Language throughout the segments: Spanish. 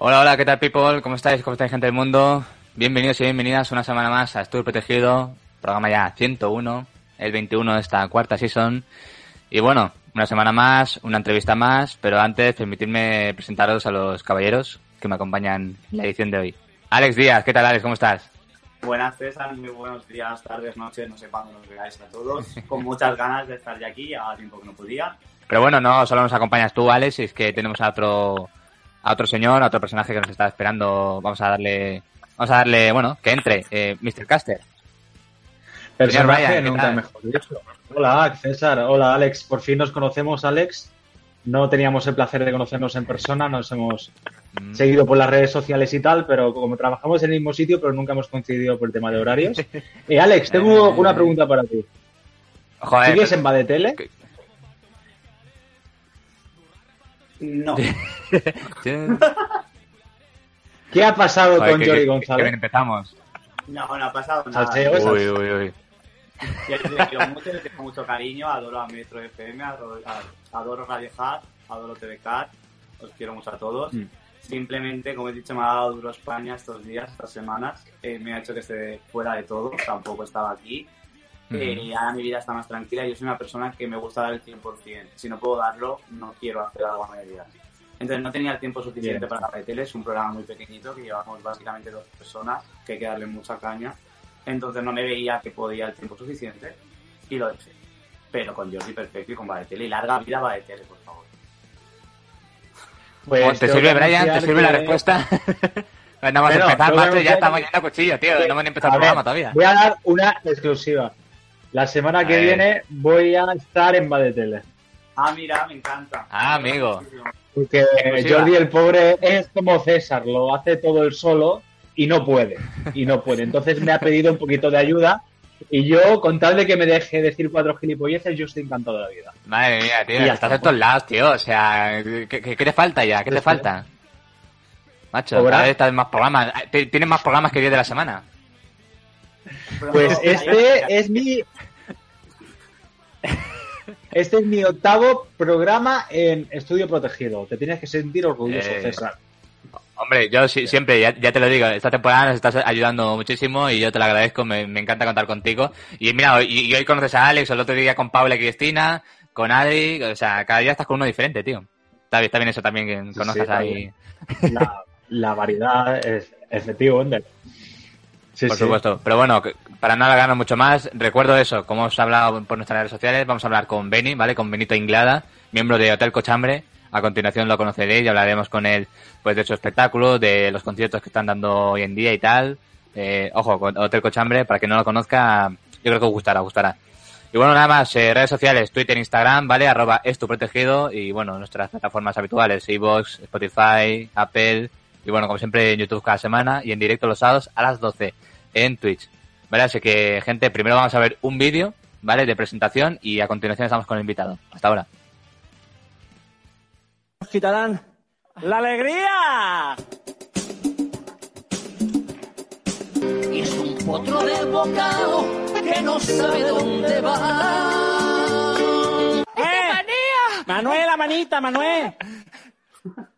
Hola, hola, ¿qué tal, people? ¿Cómo estáis? ¿Cómo estáis, gente del mundo? Bienvenidos y bienvenidas una semana más a Estudio Protegido, programa ya 101, el 21 de esta cuarta season. Y bueno, una semana más, una entrevista más, pero antes permitidme presentaros a los caballeros que me acompañan en la edición de hoy. Alex Díaz, ¿qué tal, Alex? ¿Cómo estás? Buenas César, muy buenos días, tardes, noches, no sé cuándo nos veáis a todos. Con muchas ganas de estar ya aquí, a tiempo que no podía. Pero bueno, no solo nos acompañas tú, Alex, es que tenemos a otro, a otro señor, a otro personaje que nos está esperando. Vamos a darle, vamos a darle, bueno, que entre, eh, Mr. Caster. Personaje Brian, ¿qué nunca mejor dicho. Hola, César. Hola, Alex. Por fin nos conocemos, Alex. No teníamos el placer de conocernos en persona, nos hemos Mm. seguido por las redes sociales y tal, pero como trabajamos en el mismo sitio, pero nunca hemos coincidido por el tema de horarios. Eh, Alex, tengo Eh. una pregunta para ti. Joder, ¿Sigues en Badetele? No, ¿Qué ha pasado Joder, con que- Jordi que González? bien empezamos. no, no ha pasado nada. Salseo, Uy, uy, uy. Yo quiero mucho, le tengo mucho cariño, adoro a Metro FM, adoro, adoro Radio Hat, adoro TVCAT, os quiero mucho a todos. Mm. Simplemente, como he dicho, me ha dado duro España estos días, estas semanas, eh, me ha hecho que esté fuera de todo, tampoco estaba aquí. Eh, ahora mi vida está más tranquila. Yo soy una persona que me gusta dar el 100%. Si no puedo darlo, no quiero hacer algo a medias. Entonces no tenía el tiempo suficiente Bien. para la tele. Es un programa muy pequeñito que llevamos básicamente dos personas, que hay que darle mucha caña. Entonces no me veía que podía el tiempo suficiente y lo dejé. Pero con Jordi perfecto y con Badetele. Y larga vida Badetele, por favor. Pues ¿Te sirve, Brian? ¿Te sirve la respuesta? Pues nada más Bueno, empezar, macho, ya estamos que- yendo a cuchillo, tío. No hemos empezado A el ver, programa todavía. Voy a dar una exclusiva. La semana que viene voy a estar en Badetele. Ah, mira, me encanta. Ah, amigo. Porque. Jordi el pobre es como César, lo hace todo él solo y no puede. Y no puede. Entonces me ha pedido un poquito de ayuda y yo, con tal de que me deje decir cuatro gilipolleces, yo estoy encantado de la vida. Madre mía, tío, Y ya estás está. en todos lados, tío. O sea, ¿qué, qué- qué te falta ya? ¿Qué te sí. falta? Macho, cada vez estás en más programas. Tienes más programas que 10 de la semana. Pues este es mi... Este es mi octavo programa en Estudio Protegido. Te tienes que sentir orgulloso, Eh, César. Hombre, yo sí- siempre, ya, ya te lo digo, esta temporada nos estás ayudando muchísimo y yo te lo agradezco, me, me encanta contar contigo. Y mira, y, y hoy conoces a Alex, el otro día con Paula y Cristina, con Adri, o sea, cada día estás con uno diferente, tío. Está bien, está bien eso también, que Sí, conozcas sí, ahí. La, la variedad es efectivo, Ender. Sí, Por sí. supuesto. Pero bueno, que- para no alargarnos mucho más, recuerdo eso, como os he hablado por nuestras redes sociales, vamos a hablar con Beni, ¿vale? Con Benito Inglada, miembro de Hotel Cochambre. A continuación lo conoceréis y hablaremos con él, pues, de su espectáculo, de los conciertos que están dando hoy en día y tal. Eh, ojo, con Hotel Cochambre, para quien no lo conozca, yo creo que os gustará, os gustará. Y bueno, nada más, eh, redes sociales, Twitter, Instagram, ¿vale? Arroba es tu protegido y bueno, nuestras plataformas habituales, iVoox, Spotify, Apple y bueno, como siempre en YouTube cada semana y en directo los sábados a las 12 en Twitch. ¿Vale? Así que, gente, primero vamos a ver un vídeo, ¿vale? De presentación y a continuación estamos con el invitado. Hasta ahora. quitarán la alegría. Y es un potro del bocado que no sabe dónde va. ¡Eh! Manuel, la manita, Manuel.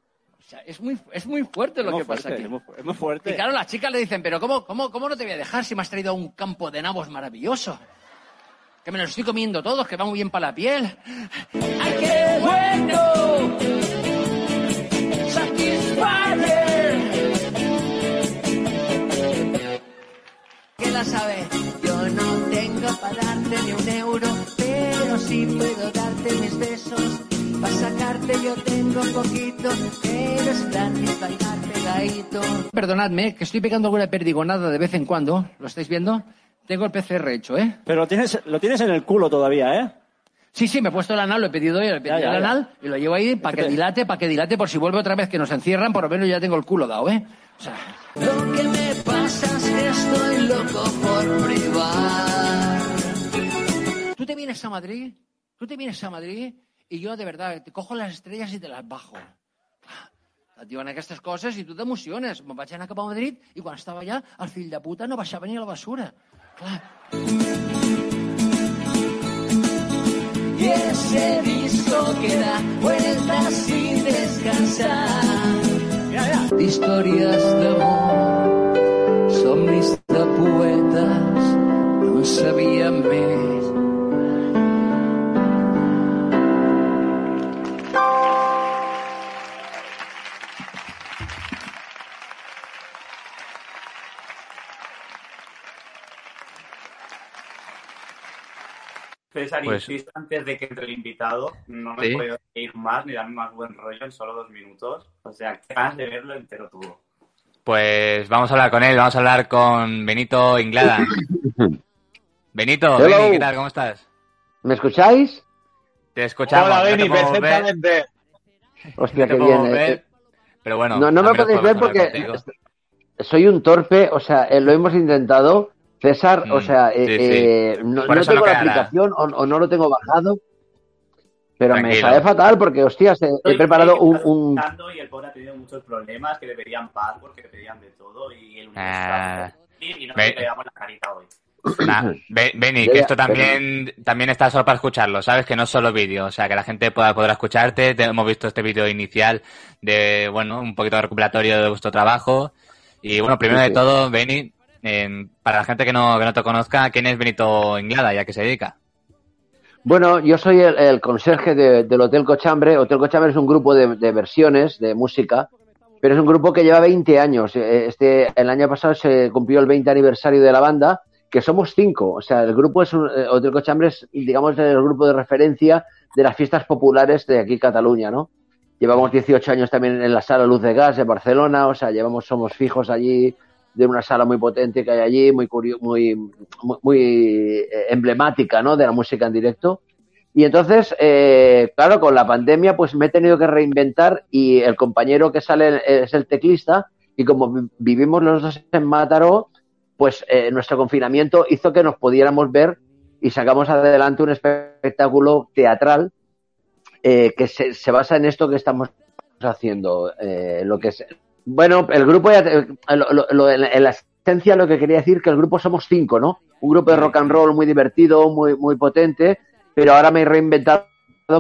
Sea, es muy, es muy fuerte lo Es que pasa fuerte, aquí. es muy es muy Y fuerte. claro, las chicas le dicen, pero ¿cómo, cómo, ¿cómo no te voy a dejar si me has traído a un campo de nabos maravilloso? Que me los estoy comiendo todos, que van muy bien para la piel. ¡Ay, qué bueno! ¿Qué la sabe? Yo no tengo para darte ni un euro, pero sí puedo darte mis besos. Para sacarte yo tengo poquito, pero es gratis bailar pegadito. Perdonadme, que estoy pegando alguna perdigonada de vez en cuando. ¿Lo estáis viendo? Tengo el PCR hecho, ¿eh? Pero lo tienes, lo tienes en el culo todavía, ¿eh? Sí, sí, me he puesto el anal, lo he pedido yo, he pedido Ya, ya, el ya. anal y lo llevo ahí para que dilate, para que dilate por si vuelve otra vez que nos encierran, por lo menos ya tengo el culo dado, ¿eh? O sea... Lo que me pasa es que estoy loco por privar. Tú te vienes a Madrid, tú te vienes a Madrid y yo de verdad te cojo las estrellas y te las bajo. Et diuen aquestes coses i tu t'emociones. Me'n vaig anar cap a Madrid i quan estava allà, el fill de puta no baixava ni a la basura. Clar. Y ese disco que da vueltas sin descansar. D'històries d'amor, somnis de poetes, no en sabíem més. César, Pues- insisto antes de que entre el invitado, no me Sí. puedo ir más ni darme más buen rollo en solo dos minutos. O sea, qué ganas de verlo entero tuvo. Pues vamos a hablar con él, vamos a hablar con Benito Inglada. Benito, Hello. Beni, ¿qué tal? ¿Cómo estás? ¿Me escucháis? Te escuchamos. Hola, no ver, perfectamente. Hostia, no qué bien. eh, ver, eh. pero bueno. no, me podéis ver porque contigo. soy un torpe, o sea, eh, lo hemos intentado. César, Mm, o sea, eh, sí, sí. eh, no, no tengo no la quedará. aplicación o, o no lo tengo bajado, pero me Tranquilo. sabe fatal porque, hostias, he Estoy- preparado un... un- escuchando Y el pobre ha tenido muchos problemas, que le pedían password, que le pedían de todo, y el Ah. y no le pegamos la carita hoy. Nah, Be- Beni, Ya, que esto también, también está solo para escucharlo, ¿sabes? Que no es solo vídeo, o sea, que la gente pueda, podrá escucharte. Te- hemos visto este vídeo inicial de, bueno, un poquito de recuperatorio de vuestro trabajo. Y bueno, primero Sí, de sí. todo, Beni, para la gente que no, que no te conozca, ¿quién es Benito Inglada y a qué se dedica? Bueno, yo soy el, conserje de- del Hotel Cochambre. Hotel Cochambre es un grupo de, de versiones de música, pero es un grupo que lleva 20 años. Eh, Este, el año pasado se cumplió el 20 aniversario de la banda, que somos cinco. O sea, el grupo es un, eh, Hotel Cochambre es, digamos, el grupo de referencia de las fiestas populares de aquí Cataluña, ¿no? Llevamos 18 años también en la sala Luz de Gas de Barcelona, o sea, llevamos, somos fijos allí de una sala muy potente que hay allí, muy muy, muy, muy, eh, emblemática, ¿no? De la música en directo. Y entonces, eh, claro, con la pandemia, pues me he tenido que reinventar y el compañero que sale es el teclista y como vi- vivimos los dos en Mataró, pues eh, nuestro confinamiento hizo que nos pudiéramos ver y sacamos adelante un espectáculo teatral eh, que se, se basa en esto que estamos haciendo, eh, lo que es bueno, el grupo, ya te- lo- lo- lo- en la- en la esencia lo que quería decir que el grupo somos cinco, ¿no? Un grupo de rock and roll muy divertido, muy, muy potente, pero ahora me he reinventado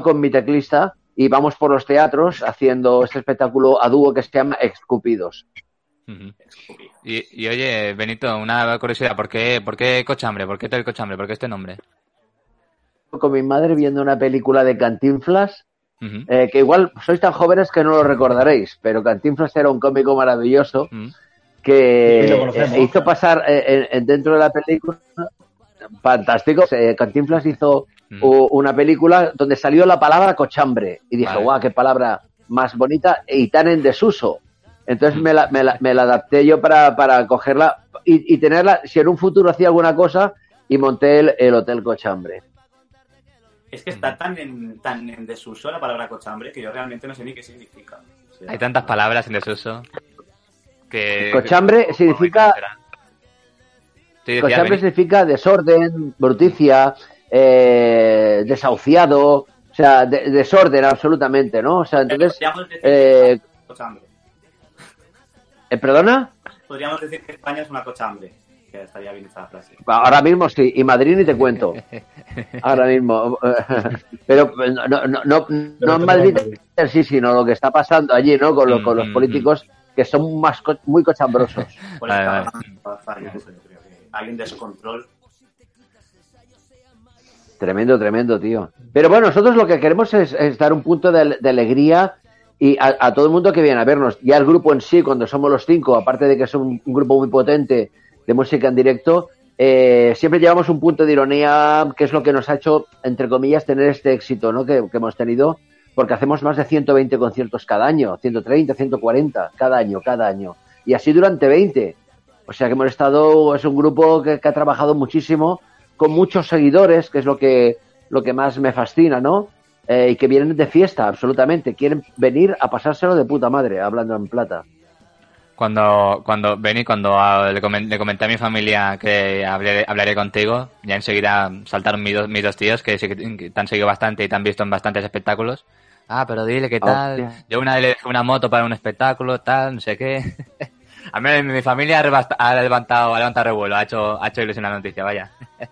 con mi teclista y vamos por los teatros haciendo este espectáculo a dúo que se llama Escupidos. Ujú. Y, y oye, Benito, una curiosidad, ¿por qué, por qué Cochambre? ¿Por qué el Cochambre? ¿Por qué este nombre? Con mi madre viendo una película de Cantinflas, Eh, que igual sois tan jóvenes que no lo recordaréis, pero Cantinflas era un cómico maravilloso que Sí, eh, hizo pasar eh, en- en- dentro de la película fantástico. Eh, Cantinflas hizo Mm. u- una película donde salió la palabra cochambre y dije, Vale. guau, qué palabra más bonita y tan en desuso. Entonces me la, me la, me la adapté yo para, para cogerla y, y tenerla, si en un futuro hacía alguna cosa, y monté el, el Hotel Cochambre. Es que está tan en, tan en desuso la palabra cochambre que yo realmente no sé ni qué significa. O sea, Hay tantas palabras en desuso que... Cochambre que- significa- Sí, decía, Cochambre significa desorden, bruticia, eh, desahuciado, o sea, de- desorden absolutamente, ¿no? O sea, entonces, podríamos decir eh, cochambre. eh, ¿perdona? Podríamos decir que España es una cochambre. Que estaría bien esta frase. Ahora mismo sí, y Madrid ni te cuento. Ahora mismo. Pero no, no, no, no, no en Madrid sí, sino lo que está pasando allí, ¿no? Con, los- con los Mm, mm, políticos que son más co- muy cochambrosos. Creo que hay un descontrol. Tremendo, tremendo, tío. Pero bueno, nosotros lo que queremos es, es dar un punto de, de alegría y a, a todo el mundo que viene a vernos. Ya el grupo en sí, cuando somos los cinco, aparte de que es un, un grupo muy potente de música en directo, eh, siempre llevamos un punto de ironía, que es lo que nos ha hecho, entre comillas, tener este éxito ¿no? que, que hemos tenido, porque hacemos más de 120 conciertos cada año, 130, 140, cada año, cada año. Y así durante 20. O sea que hemos estado, es un grupo que, ha trabajado muchísimo, con muchos seguidores, que es lo que, lo que más me fascina, ¿no? Eh, y que vienen de fiesta, absolutamente. Quieren venir a pasárselo de puta madre, hablando en plata. Cuando, cuando, Beni, cuando ah, le, comen- le comenté a mi familia que hablaré, hablaré contigo, ya enseguida saltaron mis dos, mis dos tíos que, que- te han seguido bastante y te han visto en bastantes espectáculos. Ah, pero dile qué tal. Hostia. Yo una vez le dejé una moto para un espectáculo, tal, no sé qué. a mí mi familia ha, levantado, ha levantado revuelo, ha hecho, ha hecho ilusión la noticia, vaya.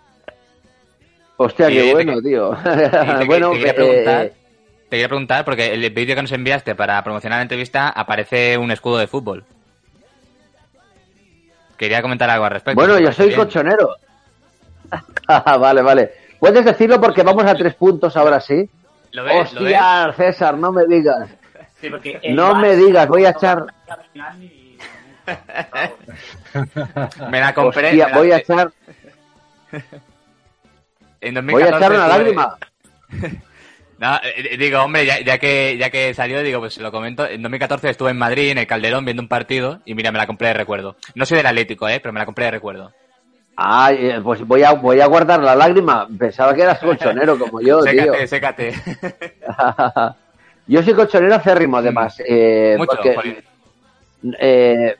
Hostia, qué te- bueno, tío. te- bueno, te quería eh, preguntar- te quería preguntar, porque el vídeo que nos enviaste para promocionar la entrevista aparece un escudo de fútbol. Quería comentar algo al respecto. Bueno, yo soy Bien. colchonero. vale, vale. Puedes decirlo porque vamos a tres puntos ahora sí. ¿Lo ves? ¿Lo ves? Hostia, César, no me digas. Sí, porque el No me digas, voy a echar- Me la compré. Hostia, me la- voy a echar, En voy a 2014 echar una lágrima. No, eh, digo, hombre, ya, ya que ya que salió, digo, pues se lo comento. En 2014 estuve en Madrid, en el Calderón, viendo un partido y mira, me la compré de recuerdo. No soy del Atlético, eh, pero me la compré de recuerdo. Ah, eh, pues voy a, voy a guardar la lágrima. Pensaba que eras colchonero como yo, tío. sécate, sécate. yo soy colchonero acérrimo, además. eh, Mucho, porque, eh,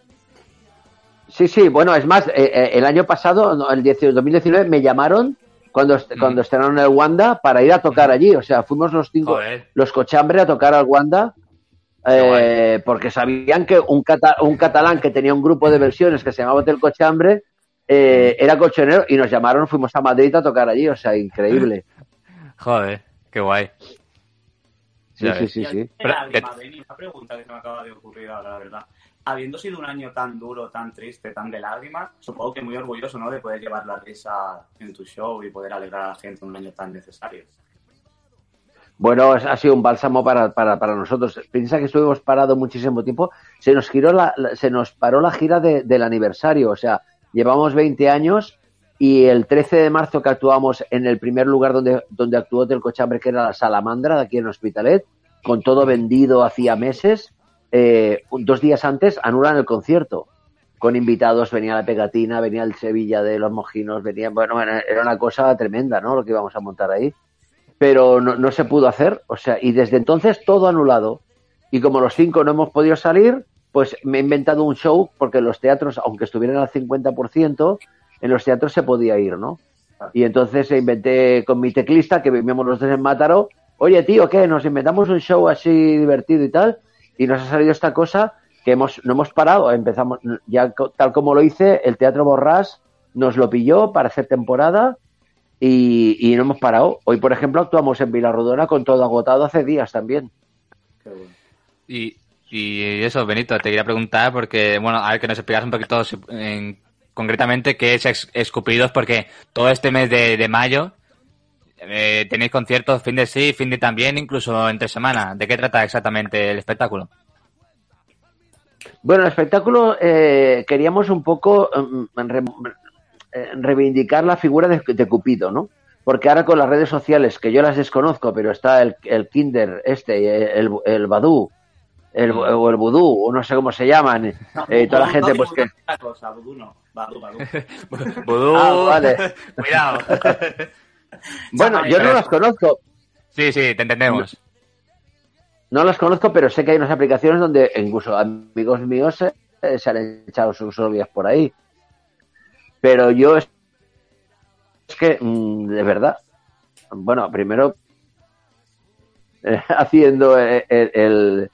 sí, sí, bueno, es más, eh, eh, el año pasado, el 18 2019, me llamaron cuando, est- Mm. cuando estrenaron el Wanda para ir a tocar allí. O sea, fuimos los cinco, Joder. los cochambre a tocar al Wanda. eh, porque sabían que un, cata- un catalán que tenía un grupo de versiones que se llamaba Hotel Cochambre eh, era colchonero y nos llamaron, fuimos a Madrid a tocar allí, o sea, increíble. Joder, qué guay. Sí, sí, sí, sí. Pero, lágrima, que- Beni, una pregunta que se me acaba de ocurrir ahora, la verdad. Habiendo sido un año tan duro, tan triste, tan de lágrimas, supongo que muy orgulloso, ¿no? De poder llevar la risa en tu show y poder alegrar a la gente en un año tan necesario. Bueno, ha sido un bálsamo para, para, nosotros. Piensa que estuvimos parados muchísimo tiempo. Se nos giró la, se nos paró la gira de- del aniversario. O sea, llevamos 20 años y el 13 de marzo que actuamos en el primer lugar donde, donde actuó Del Cochambre, que era la Salamandra, de aquí en Hospitalet, con todo vendido hacía meses, eh, dos días antes anulan el concierto. Con invitados, venía la pegatina, venía el Sevilla de los Mojinos, venía, bueno, bueno, era una cosa tremenda, ¿no? Lo que íbamos a montar ahí pero no, no se pudo hacer. O sea, y desde entonces todo anulado. Y como los cinco no hemos podido salir, pues me he inventado un show, porque los teatros, aunque estuvieran al 50%, en los teatros se podía ir, ¿no? Y entonces inventé con mi teclista, que vivíamos los dos en Mátaro, oye tío, ¿qué? Nos inventamos un show así divertido y tal, y nos ha salido esta cosa que hemos, no hemos parado, empezamos, ya tal como lo hice, el Teatro Borrás nos lo pilló para hacer temporada, y, y no hemos parado. Hoy, por ejemplo, actuamos en Vilarrodona con todo agotado hace días también. Qué bueno. Y, y eso, Benito, te quería preguntar porque, bueno, a ver que nos explicas un poquito en- concretamente qué es Ex- Escupidos, porque todo este mes de, de mayo eh, tenéis conciertos fin de sí, fin de también, incluso entre semana. ¿De qué trata exactamente el espectáculo? Bueno, el espectáculo eh, queríamos un poco mm, re- eh, reivindicar la figura de, de Cupido, ¿no? Porque ahora con las redes sociales, que yo las desconozco, pero está el, el Kinder, este, el, el Badoo, el, o el Vudú, o no sé cómo se llaman, No, eh, toda la gente, no, pues que... cosa, Vudú no. Vudú, Vudú. Vudú. Ah, vale. Cuidado. Bueno, yo no las conozco, sí, sí, te entendemos. No las conozco, pero sé que hay unas aplicaciones donde incluso amigos míos eh, se han echado sus novias por ahí. Pero yo es, es que, mm, de verdad, bueno, primero eh, haciendo eh, el, el,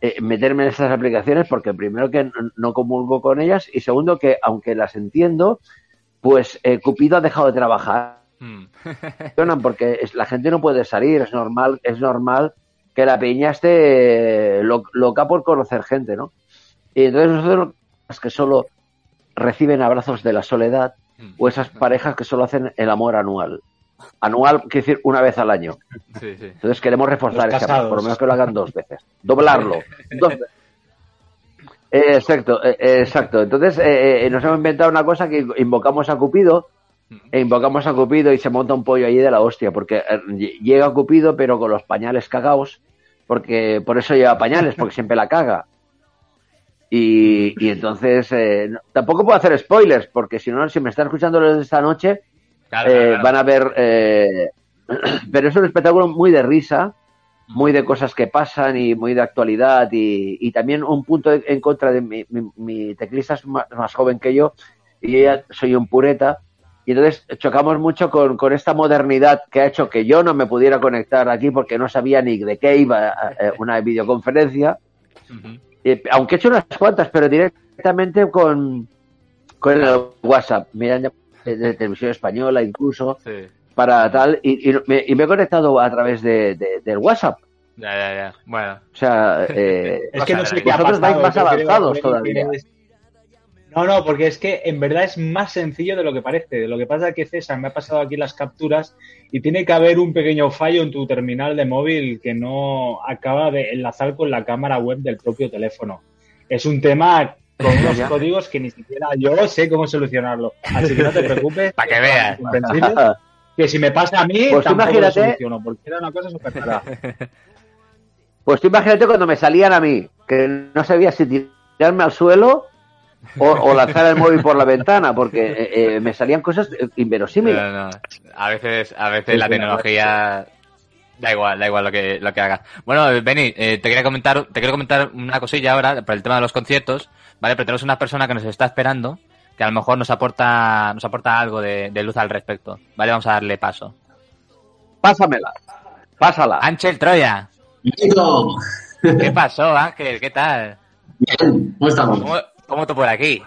eh, meterme en estas aplicaciones porque primero que no, no comulgo con ellas y segundo que aunque las entiendo, pues eh, Cupido ha dejado de trabajar Mm. funcionan porque es- la gente no puede salir, es normal, es normal que la peña esté lo- loca por conocer gente, ¿no? Y entonces nosotros los que solo reciben abrazos de la soledad Mm. o esas parejas que solo hacen el amor anual. Anual quiere decir una vez al año. Sí, sí. Entonces queremos reforzar ese amor, por lo menos que lo hagan dos veces. Doblarlo. Dos ve- Eh, exacto, eh, eh, exacto. Entonces eh, eh, nos hemos inventado una cosa que invocamos a Cupido e invocamos a Cupido y se monta un pollo allí de la hostia, porque eh, ll- llega Cupido pero con los pañales cagados, porque por eso lleva pañales, porque siempre la caga. Y, y entonces eh, tampoco puedo hacer spoilers, porque si no, si me están escuchando los de esta noche, Claro, eh, claro, van a ver. eh, pero es un espectáculo muy de risa, muy de cosas que pasan y muy de actualidad. Y, y también un punto en en contra de mi, mi, mi teclista es más, más joven que yo y yo ya soy un pureta. Y entonces chocamos mucho con, con esta modernidad que ha hecho que yo no me pudiera conectar aquí porque no sabía ni de qué iba eh, una videoconferencia. Eh, aunque he hecho unas cuantas, pero directamente con, con el WhatsApp. Mira, de, de televisión española incluso Sí. para tal y, y me, y me he conectado a través de, de- del WhatsApp Ya, ya, ya. Bueno. O sea, eh, Es que no sé qué ha vosotros vais pasado, más avanzados todavía. No, no, porque es que en verdad es más sencillo de lo que parece. Lo que pasa es que César me ha pasado aquí las capturas y tiene que haber un pequeño fallo en tu terminal de móvil que no acaba de enlazar con la cámara web del propio teléfono. Es un tema con unos códigos que ni siquiera yo sé cómo solucionarlo. Así que no te preocupes. Pa' que veas. Que si me pasa a mí, Pues tampoco imagínate- lo soluciono, porque era una cosa súper rara. Pues tú imagínate cuando me salían a mí, que no sabía si tirarme al suelo o, o lanzar el móvil por la ventana, porque eh, eh, me salían cosas inverosímiles. No, no. A veces, a veces la tecnología da igual, da igual lo que, lo que haga. Bueno, Benny, eh, te quería comentar, te quiero comentar una cosilla ahora por el tema de los conciertos, ¿vale? Pero tenemos una persona que nos está esperando, que a lo mejor nos aporta, nos aporta algo de, de luz al respecto, ¿vale? Vamos a darle paso. Pásamela, pásala. Ángel Troya, ¿qué pasó, Ángel? ¿Qué tal? bien, ¿cómo estamos? ¿Cómo, cómo tú por aquí?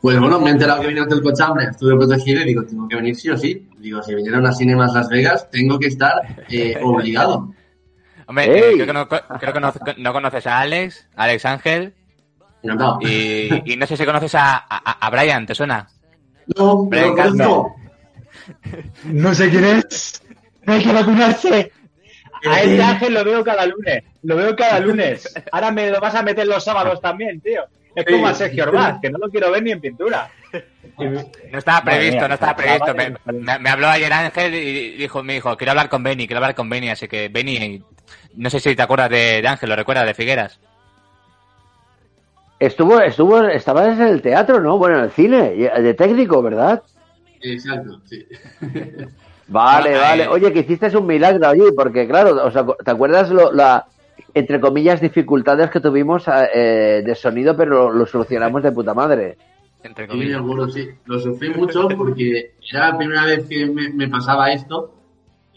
Pues bueno, me he enterado que viene el cochambre, estuve protegido y digo, tengo que venir sí o sí. Digo, si vinieron a Cinemas Las Vegas, tengo que estar eh, obligado. Hombre, eh, creo que, no, creo que no, no conoces a Alex, Alex Ángel, Encantado. y, y no sé si conoces a, a, a Brian, ¿te suena? No, no Venga, conozco. No sé quién es. No hay que vacunarse. A este ángel lo veo cada lunes. Lo veo cada lunes. Ahora me lo vas a meter los sábados también, tío. Es como a Sergio Orbaz, que no lo quiero ver ni en pintura. No estaba previsto, mía, no estaba previsto. Me, vale. me- me habló ayer Ángel y dijo, me dijo, quiero hablar con Benny, quiero hablar con Benny, así que Benny, no sé si te acuerdas de, de Ángel, lo recuerdas, de Figueras. Estuvo, estuvo, estabas en el teatro, ¿no? Bueno, en el cine, y- de técnico, ¿verdad? Exacto, sí. Vale, vale. eh. Oye, que hiciste un milagro allí, porque claro, o sea, ¿te acuerdas lo, la, entre comillas, dificultades que tuvimos eh, de sonido, pero lo, lo solucionamos de puta madre? Entre Sí, comillas. acuerdo, sí. Lo sufrí mucho porque era la primera vez que me, me pasaba esto,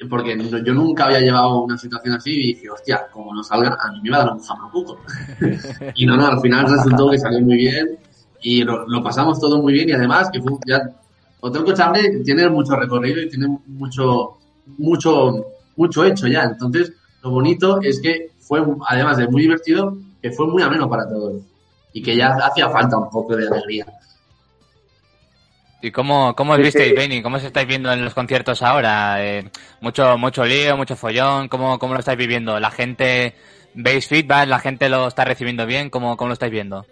porque no- yo nunca había llevado una situación así y dije, hostia, como no salga, a mí me va a dar un jamacuco. y no, no, al final resultó que salió muy bien y lo, lo pasamos todo muy bien y además que fue ya... Hotel Cochambre tiene mucho recorrido y tiene mucho, mucho, mucho hecho ya. Entonces, lo bonito es que fue, además de muy divertido, que fue muy ameno para todos. Y que ya hacía falta un poco de alegría. ¿Y cómo, cómo os Sí, visteis, sí. Benny? ¿Cómo os estáis viendo en los conciertos ahora? Eh, mucho, mucho lío, mucho follón, ¿cómo, cómo lo estáis viviendo? ¿La gente, veis feedback? ¿La gente lo está recibiendo bien? ¿Cómo, cómo lo estáis viendo?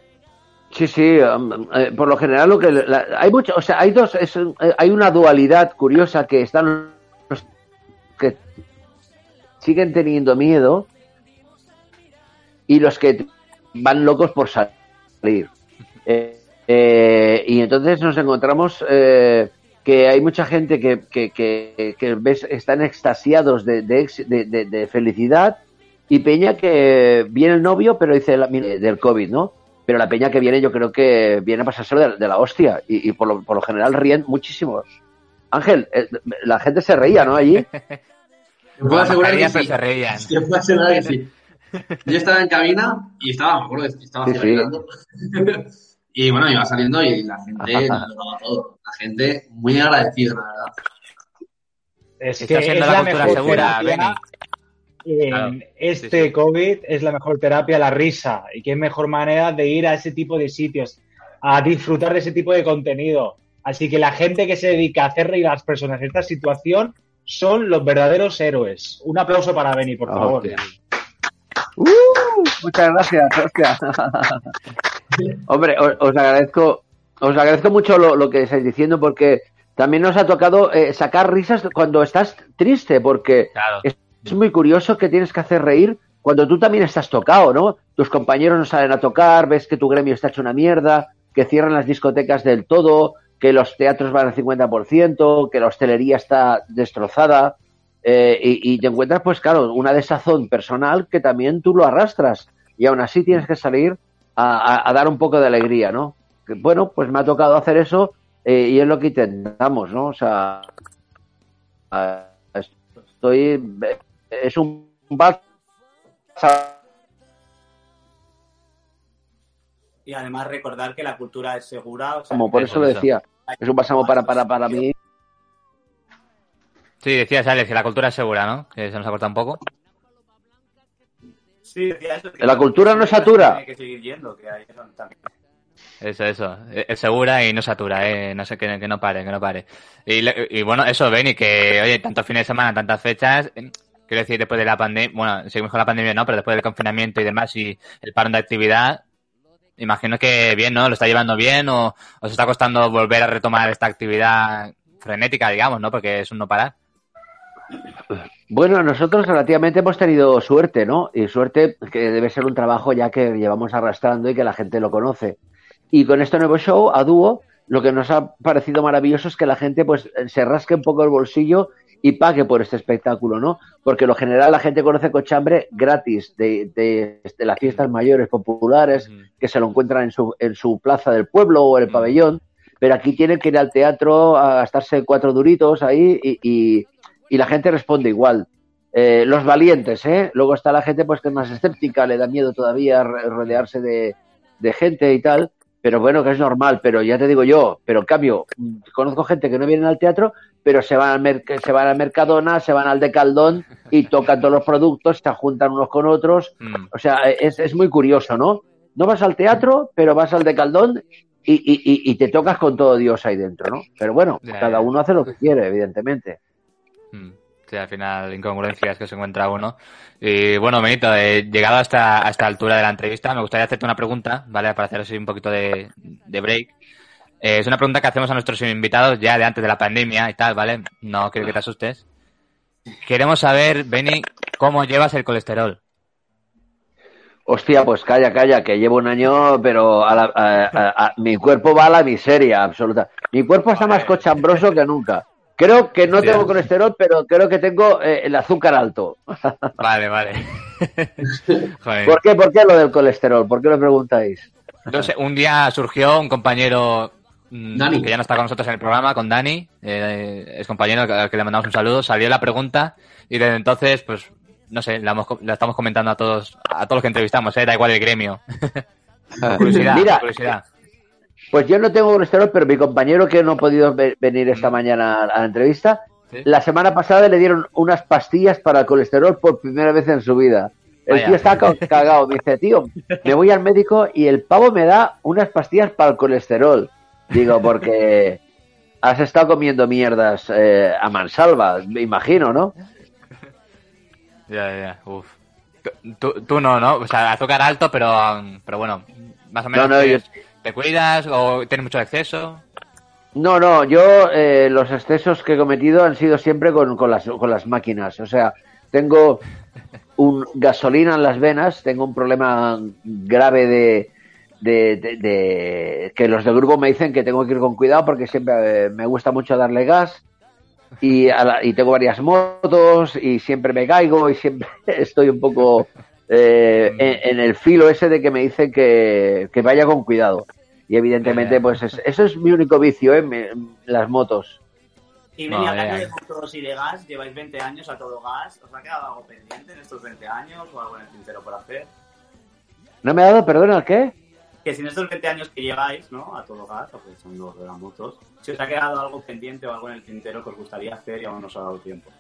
Sí, sí, um, eh, por lo general lo que la- hay mucho, o sea, hay dos, es, eh, hay una dualidad curiosa que están los que siguen teniendo miedo y los que van locos por salir. Eh, eh, y entonces nos encontramos eh, que hay mucha gente que, que, que, que ves, están extasiados de, de, felicidad y Peña que viene el novio, pero dice la- del COVID, ¿no? Pero la Peña que viene yo creo que viene a pasárselo de, de la hostia y, y por, lo, por lo general ríen muchísimos. Ángel, eh, la gente se reía, ¿no? Allí. Puedo asegurar que sí. se reían. Te puedo asegurar que sí. Yo estaba en cabina y estaba, me acuerdo estaba Sí, y bueno, iba saliendo y la gente lo daba todo. La gente muy agradecida, la verdad. Es Está que siendo es la la cultura mejor segura, terapia Benny. en Claro, este sí, sí. COVID es la mejor terapia la risa. Y qué mejor manera de ir a ese tipo de sitios, a disfrutar de ese tipo de contenido. Así que la gente que se dedica a hacer reír a las personas en esta situación son los verdaderos héroes. Un aplauso para Benny, por favor. Hostia. ¡Uh! muchas gracias, hostia. Hombre, os, os agradezco, os agradezco mucho lo, lo que estáis diciendo porque también nos ha tocado eh, sacar risas cuando estás triste, porque Claro. es, es muy curioso que tienes que hacer reír cuando tú también estás tocado, ¿no? Tus compañeros no salen a tocar, ves que tu gremio está hecho una mierda, que cierran las discotecas del todo, que los teatros van al 50%, que la hostelería está destrozada. Eh, y, y te encuentras, pues claro, una desazón personal que también tú lo arrastras y aún así tienes que salir a, a- a dar un poco de alegría, ¿no? Que, bueno, pues me ha tocado hacer eso eh, y es lo que intentamos, ¿no? O sea, estoy, es un Y además recordar que la cultura es segura. o sea, como por eso lo decía, es un bálsamo para, para, para mí. Sí, decías, Alex, que la cultura es segura, ¿no? Que se nos ha cortado un poco. Sí, decía eso, que La cultura no satura. Hay que seguir yendo, que hay eso también. Eso, eso. Es segura y no satura, ¿eh? No sé, que, que no pare, que no pare. Y bueno, eso, Benny, que, oye, tantos fines de semana, tantas fechas, eh, quiero decir, después de la pandemia, bueno, seguimos con la pandemia, ¿no? Pero después del confinamiento y demás y el parón de actividad, imagino que bien, ¿no? ¿Lo está llevando bien o os está costando volver a retomar esta actividad frenética, digamos, ¿no? Porque es un no parar. Bueno, nosotros relativamente hemos tenido suerte, ¿no? Y suerte que debe ser un trabajo ya que llevamos arrastrando y que la gente lo conoce. Y con este nuevo show, a dúo, lo que nos ha parecido maravilloso es que la gente pues se rasque un poco el bolsillo y pague por este espectáculo, ¿no? Porque lo general la gente conoce Cochambre gratis de, de, de las fiestas mayores populares que se lo encuentran en su, en su plaza del pueblo o en el pabellón, pero aquí tienen que ir al teatro a gastarse cuatro duritos ahí y, y, y la gente responde igual. Eh, los valientes, ¿eh? Luego está la gente pues que es más escéptica, le da miedo todavía rodearse de, de gente y tal, pero bueno, que es normal, pero ya te digo yo, pero en cambio, mm, conozco gente que no viene al teatro, pero se van al, se van al Mercadona, se van al Decaldón y tocan todos los productos, se juntan unos con otros, Mm. o sea, es, es muy curioso, ¿no? No vas al teatro, pero vas al Decaldón y, y, y, y te tocas con todo Dios ahí dentro, ¿no? Pero bueno, cada uno hace lo que quiere, evidentemente. Mm. Sí, al final, incongruencias que se encuentra uno. Y bueno, Benito, eh, llegado a esta, altura de la entrevista, me gustaría hacerte una pregunta, ¿vale? Para hacer así un poquito de, de break. Eh, es una pregunta que hacemos a nuestros invitados ya de antes de la pandemia y tal, ¿vale? No quiero que te asustes. Queremos saber, Beni, cómo llevas el colesterol. Hostia, pues calla, calla, que llevo un año, pero a la- a- a- mi cuerpo va a la miseria absoluta. Mi cuerpo está más cochambroso que nunca. Creo que no tengo colesterol, pero creo que tengo eh, el azúcar alto. Vale, vale. Joder. ¿Por qué? ¿Por qué lo del colesterol? ¿Por qué lo preguntáis? No sé, un día surgió un compañero mm, Dani. que ya no está con nosotros en el programa, con Dani, eh, es compañero al que le mandamos un saludo, salió la pregunta y desde entonces, pues, no sé, la, hemos la estamos comentando a todos, a todos los que entrevistamos, eh, da igual el gremio. curiosidad, Mira, curiosidad. Pues yo no tengo colesterol, pero mi compañero que no ha podido ve- venir esta mañana a la entrevista, Sí. la semana pasada le dieron unas pastillas para el colesterol por primera vez en su vida. El Vaya. tío está ca- cagado. Me dice, tío, me voy al médico y el pavo me da unas pastillas para el colesterol. Digo, porque has estado comiendo mierdas eh, a mansalva, me imagino, ¿no? Ya, ya, uf. Tú- Tú, no, ¿no? O sea, azúcar alto, pero, pero bueno, más o menos No, no, yo- te cuidas o tienes mucho exceso. No, no, yo eh, los excesos que he cometido han sido siempre con, con, las, con las máquinas. O sea, tengo un gasolina en las venas, tengo un problema grave de, de, que los del grupo me dicen que tengo que ir con cuidado porque siempre eh, me gusta mucho darle gas y, a la- y tengo varias motos y siempre me caigo y siempre estoy un poco eh, en, en el filo ese de que me dicen que, que vaya con cuidado. Y evidentemente, pues es- eso es mi único vicio, ¿eh? Me- las motos. Y hablando ya. de motos y de gas, lleváis 20 años a todo gas. ¿Os ha quedado algo pendiente en estos 20 años o algo en el tintero por hacer? ¿No me ha dado, perdona, qué? Que si en estos 20 años que lleváis, ¿no? A todo gas, aprovechando de las motos, si os ha quedado algo pendiente o algo en el tintero que os gustaría hacer y aún no os ha dado tiempo.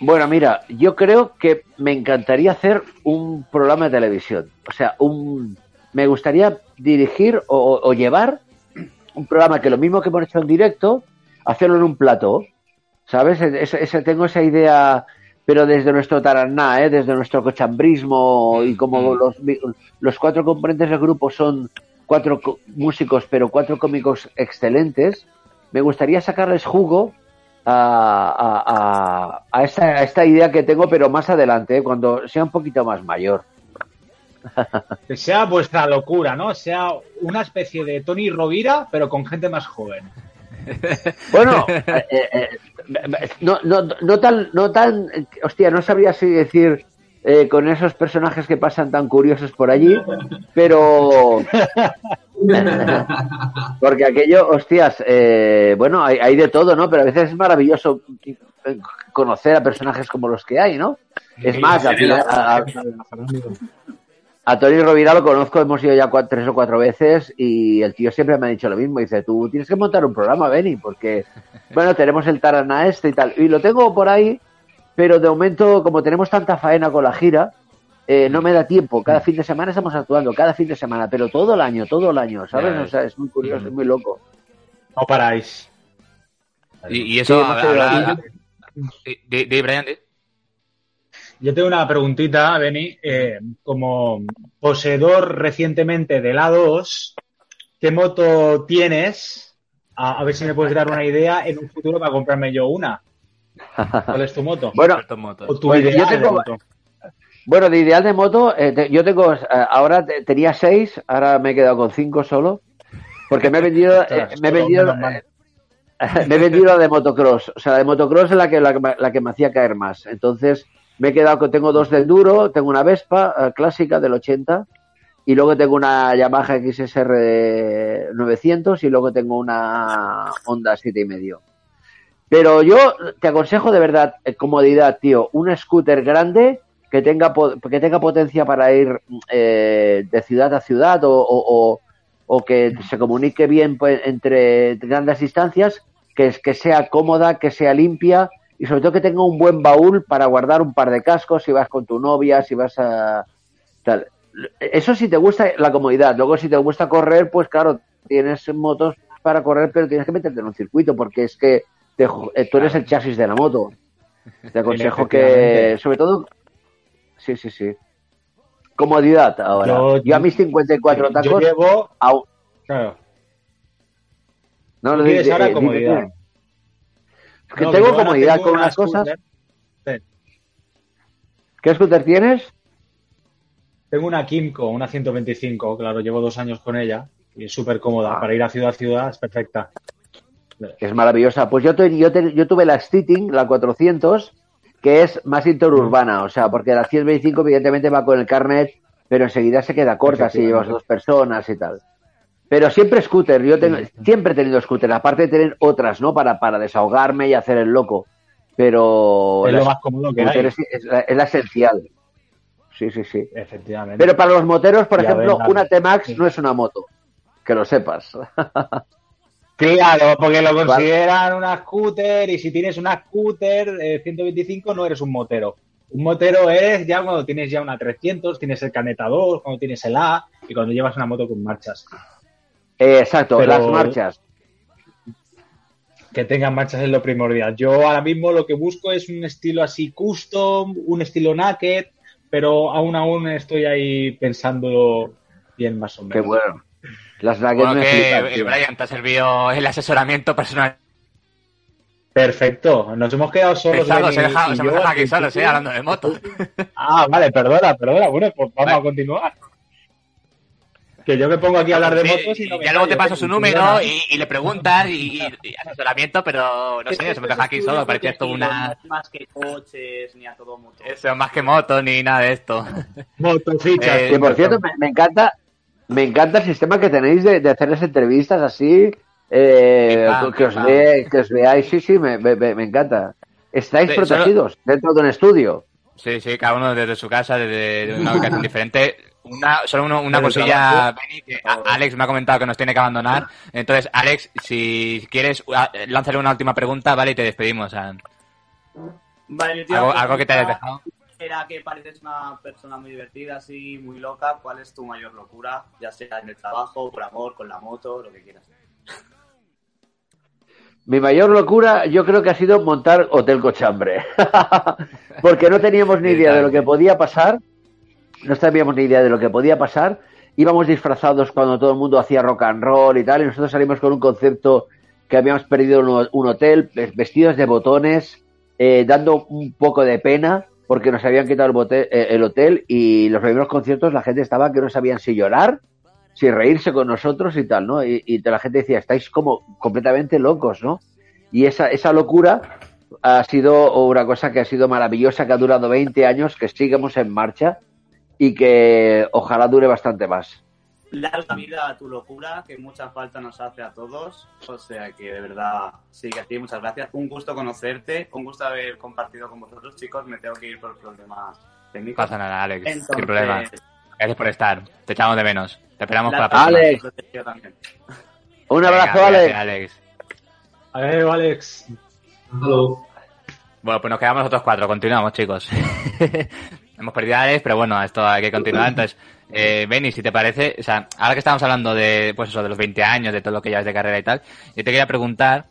Bueno, mira, yo creo que me encantaría hacer un programa de televisión. O sea, un me gustaría dirigir o, o- llevar un programa que lo mismo que hemos hecho en directo, hacerlo en un plató. ¿Sabes? Ese- ese- tengo esa idea, pero desde nuestro taraná, ¿eh? desde nuestro cochambrismo y como Mm. los, los cuatro componentes del grupo son cuatro co- músicos, pero cuatro cómicos excelentes, me gustaría sacarles jugo a, a, a- esta, a esta idea que tengo, pero más adelante, ¿eh? cuando sea un poquito más mayor. Que sea vuestra locura, ¿no? Sea una especie de Tony Rovira, pero con gente más joven. Bueno, eh, eh, no, no, no tan, no tan, hostia, no sabría si decir eh, con esos personajes que pasan tan curiosos por allí, pero porque aquello, hostias, eh, bueno, hay, hay de todo, ¿no? Pero a veces es maravilloso conocer a personajes como los que hay, ¿no? Es más, al final, a, a- a Tony Rovira lo conozco, hemos ido ya cua- tres o cuatro veces y el tío siempre me ha dicho lo mismo. Dice, tú tienes que montar un programa, Benny, porque, bueno, tenemos el Tarana este y tal. Y lo tengo por ahí, pero de momento, como tenemos tanta faena con la gira, eh, no me da tiempo. Cada fin de semana estamos actuando, cada fin de semana, pero todo el año, todo el año, ¿sabes? O sea, es muy curioso, es muy loco. No paráis. Y, y eso, Sí, habla- di, Brian. Yo tengo una preguntita, Beni. Eh, como poseedor recientemente de la 2, ¿qué moto tienes? A, a ver si me puedes dar una idea en un futuro para comprarme yo una. ¿Cuál es tu moto? Bueno, o tu pues yo ideal de moto. Bueno, de ideal de moto, eh, te- yo tengo, eh, ahora te- tenía seis, ahora me he quedado con cinco solo, porque me he vendido, eh, me he vendido, eh, me he vendido la de motocross, o sea, la de motocross es la que, la, que me- la que me hacía caer más. Entonces, me he quedado con, tengo dos de enduro, tengo una Vespa eh, clásica del 80, y luego tengo una Yamaha XSR 900 y luego tengo una Honda siete y medio. Pero yo te aconsejo de verdad, eh, comodidad, tío, un scooter grande que tenga, que tenga potencia para ir eh, de ciudad a ciudad o- o que se comunique bien pues, entre grandes distancias, que, es- que sea cómoda, que sea limpia y sobre todo que tenga un buen baúl para guardar un par de cascos si vas con tu novia, si vas a... tal. Eso si te gusta la comodidad. Luego si te gusta correr, pues claro, tienes motos para correr, pero tienes que meterte en un circuito porque es que te eh, tú eres el chasis de la moto. Te aconsejo que, sobre todo, sí, sí, sí. Comodidad ahora. Yo- Yo, a mis 54 Yo tacos, llevo. au- Claro. no, Tú no, tienes di- ahora eh, dime, comodidad. dime. Es que No, tengo yo ahora comodidad tengo con una unas cosas. ¿Qué scooter tienes? Tengo una Kimco, una 125, claro, llevo dos años con ella y es súper cómoda. Ah. Para ir a ciudad a ciudad es perfecta. Es maravillosa. Pues yo, te- yo, te- yo tuve la Stiting, la 400, que es más interurbana, o sea, porque la 125 evidentemente va con el carnet, pero enseguida se queda corta si llevas dos personas y tal. Pero siempre scooter, yo tengo, siempre he tenido scooter, aparte de tener otras, ¿no? Para, para desahogarme y hacer el loco. Pero es lo más cómodo que hay. es, es la, es la esencial. Sí, sí, sí. Efectivamente. Pero para los moteros, por Ya ejemplo, ven, una T-Max sí. no es una moto. Que lo sepas. Claro, porque lo consideran una scooter y si tienes una scooter eh, 125 no eres un motero. Un motero es ya cuando tienes ya una 300, tienes el caneta 2, cuando tienes el A y cuando llevas una moto con marchas. Eh, exacto, Pero- las marchas. Que tengan marchas es lo primordial. Yo ahora mismo lo que busco es un estilo así custom, un estilo naked, pero aún aún estoy ahí pensando bien más o menos. Qué bueno. Las nuggets Bueno, me que flipan, eh. Brian te ha servido el asesoramiento personal. Perfecto, nos hemos quedado solos. Pensado, se deja, se deja aquí solo, sí, principio. hablando de motos. Ah, vale, perdona, perdona. Bueno, pues vamos Vale. a continuar. Que yo me pongo aquí a hablar de Sí, motos y y no me ya luego te paso ¿eh? su número y, y le preguntas y, y- y asesoramiento, pero no sé, se me deja aquí solo, parecía esto una... No es más que coches ni a todo motor. Eso, más que moto ni nada de esto. Motofichas. Eh, Que por cierto, me, me encanta, me encanta el sistema que tenéis de, de hacerles entrevistas así, eh, que, os ve- que os veáis, sí, sí, me, me- encanta. Estáis Sí, protegidos dentro de un estudio. Sí, sí, cada uno desde su casa, desde de una ubicación diferente. Una, solo uno- una cosilla. Benny, que Alex me ha comentado que nos tiene que abandonar. Entonces, Alex, si quieres, lánzale una última pregunta, ¿vale? Y te despedimos. Vale, tío, Algo, pues, algo que te hayas dejado. Era que pareces una persona muy divertida, así, muy loca. ¿Cuál es tu mayor locura? Ya sea en el trabajo, por amor, con la moto, lo que quieras. Mi mayor locura yo creo que ha sido montar Hotel Cochambre. Porque no teníamos ni idea de lo que podía pasar. No teníamos ni idea de lo que podía pasar. Íbamos disfrazados cuando todo el mundo hacía rock and roll y tal. Y nosotros salimos con un concepto que habíamos perdido un, un hotel, vestidos de botones, eh, dando un poco de pena porque nos habían quitado el, bote- eh, el hotel y los primeros conciertos la gente estaba que no sabían si llorar, si reírse con nosotros y tal, ¿no? Y, y la gente decía, estáis como completamente locos, ¿no? Y esa, esa locura ha sido una cosa que ha sido maravillosa, que ha durado 20 años, que sigamos en marcha y que ojalá dure bastante más. Larga vida a tu locura, que mucha falta nos hace a todos. O sea que de verdad, sí, que a ti muchas gracias. Un gusto conocerte, un gusto haber compartido con vosotros, chicos. Me tengo que ir por problemas técnicos. pasa nada, Alex, Entonces, sin problema. Gracias por estar. Te echamos de menos. Te esperamos para la. Alex. Yo también. Un abrazo, Alex. Alex. Adiós, Alex. Bueno, pues nos quedamos nosotros cuatro. Continuamos, chicos. Hemos hemos perdido a Alex, pero bueno, esto hay que continuar. Entonces, eh, Benny, si te parece, o sea, ahora que estamos hablando de, pues eso, de los 20 años, de todo lo que llevas de carrera y tal, yo te quería preguntar,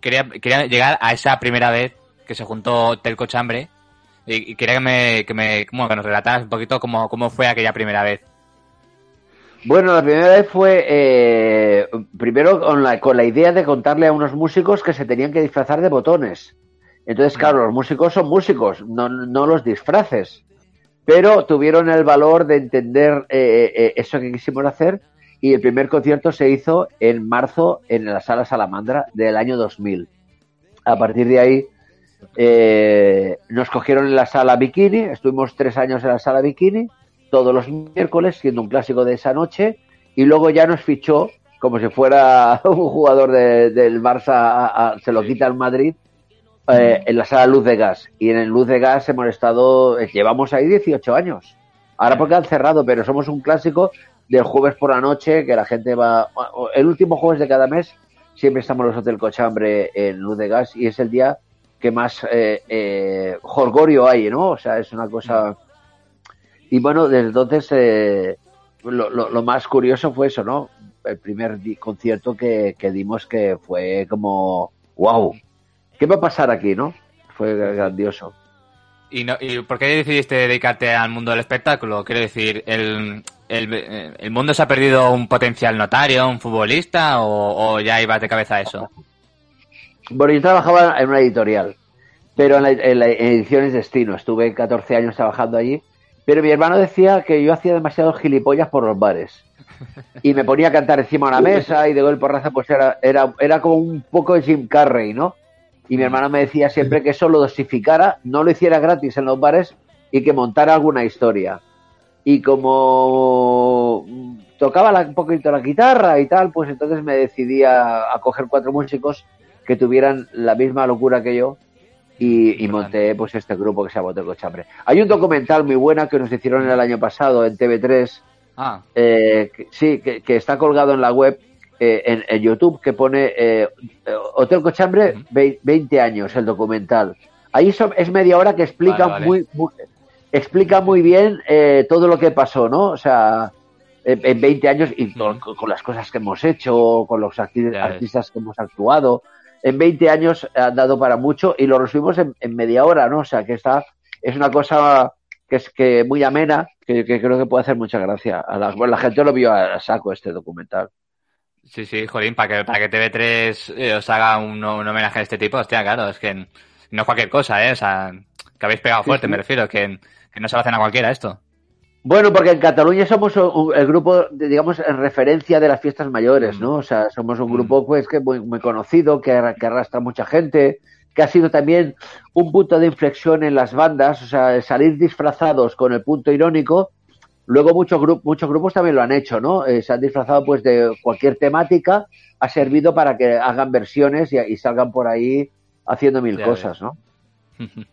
quería, quería llegar a esa primera vez que se juntó Telco Chambre y, y quería que me, que me, como que nos relataras un poquito cómo, cómo fue aquella primera vez. Bueno, la primera vez fue eh, primero con la, con la idea de contarle a unos músicos que se tenían que disfrazar de botones. Entonces, claro, los músicos son músicos, no, no los disfraces. Pero tuvieron el valor de entender eh, eh, eso que quisimos hacer y el primer concierto se hizo en marzo en la sala Salamandra del año 2000. A partir de ahí eh, nos cogieron en la sala Bikini, estuvimos tres años en la sala Bikini, todos los miércoles, siendo un clásico de esa noche, y luego ya nos fichó como si fuera un jugador de- del Barça, a- a- se lo quita al Madrid, eh, en la sala Luz de Gas. Y en el Luz de Gas hemos estado, eh, llevamos ahí 18 años. Ahora porque han cerrado, pero somos un clásico del jueves por la noche, que la gente va, el último jueves de cada mes, siempre estamos los Hotel Cochambre en Luz de Gas y es el día que más eh, eh, jorgorio hay, ¿no? O sea, es una cosa... Y bueno, desde entonces eh, lo, lo- lo más curioso fue eso, ¿no? El primer concierto que, que dimos que fue como, wow, ¿qué va a pasar aquí, no? Fue grandioso. ¿Y, no, ¿Y por qué decidiste dedicarte al mundo del espectáculo? Quiero decir, ¿el, el, el mundo se ha perdido un potencial notario, un futbolista, o, o ya ibas de cabeza a eso? Bueno, yo trabajaba en una editorial, pero en, la, en la- en Ediciones Destino. Estuve 14 años trabajando allí. Pero mi hermano decía que yo hacía demasiados gilipollas por los bares. Y me ponía a cantar encima de una mesa y de golpe porrazo, pues era, era, era como un poco de Jim Carrey, ¿no? Y mi hermano me decía siempre que eso lo dosificara, no lo hiciera gratis en los bares y que montara alguna historia. Y como mm, tocaba la- un poquito la guitarra y tal, pues entonces me decidí a, a coger cuatro músicos que tuvieran la misma locura que yo y, y monté pues este grupo que se llama Hotel Cochambre. Hay un documental muy buena que nos hicieron el año pasado en TV3, Ah, eh, que- sí, que, que está colgado en la web, eh, en, en YouTube, que pone eh, Hotel Cochambre, Ujú. vei- 20 años, el documental. Ahí so- es media hora que explica Vale, vale. muy, muy- explica muy bien eh, todo lo que pasó, ¿no? O sea, en, en 20 años y con, las cosas que hemos hecho, con los arti- Ya ves. artistas que hemos actuado. En 20 años han dado para mucho y lo resumimos en, en media hora, ¿no? O sea, que está, es una cosa que es que muy amena, que, que creo que puede hacer mucha gracia. A la, bueno, la gente lo vio a saco este documental. Sí, sí, jolín, para que, para que TV3 eh, os haga un, un homenaje de este tipo, hostia, claro, es que no es cualquier cosa, ¿eh? O sea, que habéis pegado fuerte, sí. me refiero, que, que no se lo hacen a cualquiera esto. Bueno, porque en Cataluña somos un- el grupo, digamos, en referencia de las fiestas mayores, ¿no? O sea, somos un Mm. grupo pues que muy, muy conocido, que, que arrastra mucha gente, que ha sido también un punto de inflexión en las bandas, o sea, salir disfrazados con el punto irónico. Luego muchos, gru- muchos grupos también lo han hecho, ¿no? Eh, se han disfrazado pues de cualquier temática, ha servido para que hagan versiones y, y salgan por ahí haciendo mil Ya cosas, ¿no?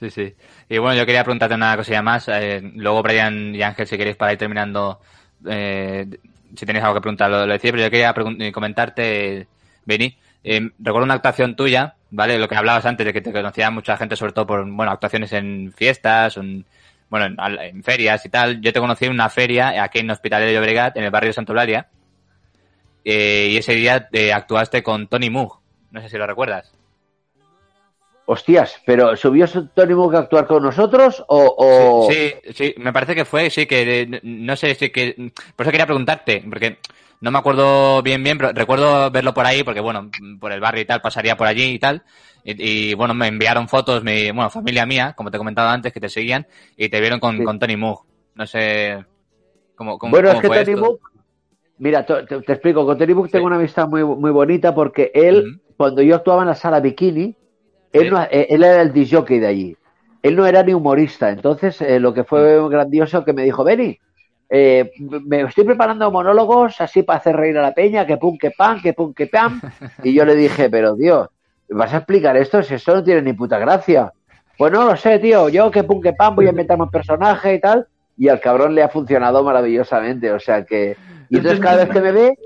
Sí, sí. Y bueno, yo quería preguntarte una cosilla más. eh, luego, Brian y Ángel, si queréis para ir terminando, eh, si tenéis algo que preguntar, lo, lo decís, pero yo quería eh, comentarte, Beni. eh, recuerdo una actuación tuya, ¿vale? Lo que hablabas antes de que te conocía mucha gente, sobre todo por, bueno, actuaciones en fiestas, en, bueno, en, en ferias y tal. Yo te conocí en una feria aquí en Hospital de Llobregat, en el barrio de Santolaria. Eh, y ese día eh, actuaste con Tony Moog. No sé si lo recuerdas. Hostias, pero ¿subió Tony Moog a actuar con nosotros o...? o- Sí, sí, sí, me parece que fue, sí, que eh, no sé si que... Por eso quería preguntarte, porque no me acuerdo bien bien, pero recuerdo verlo por ahí, porque bueno, por el barrio y tal, pasaría por allí y tal. Y, y, bueno, me enviaron fotos, mi, bueno, familia mía, como te he comentado antes, que te seguían, y te vieron con, Sí. con Tony Moog. No sé cómo, cómo, Bueno, cómo es que Tony. Moog, mira, te, te explico, con Tony Moog Sí. tengo una amistad muy, muy bonita porque él, cuando yo actuaba en la sala Bikini, él, Sí. no- eh, él era el disjockey de allí. Él no era ni humorista. Entonces, eh, lo que fue Mm. grandioso que me dijo, Benny, eh, me estoy preparando monólogos así para hacer reír a la peña, que pum, que pam, que pum, que pam. Y yo le dije, pero Dios, ¿vas a explicar esto? Si esto no tiene ni puta gracia. Pues no lo sé, tío. Yo que pum, que pam, voy a inventarme un personaje y tal. Y al cabrón le ha funcionado maravillosamente. O sea que. Y entonces cada vez que me ve,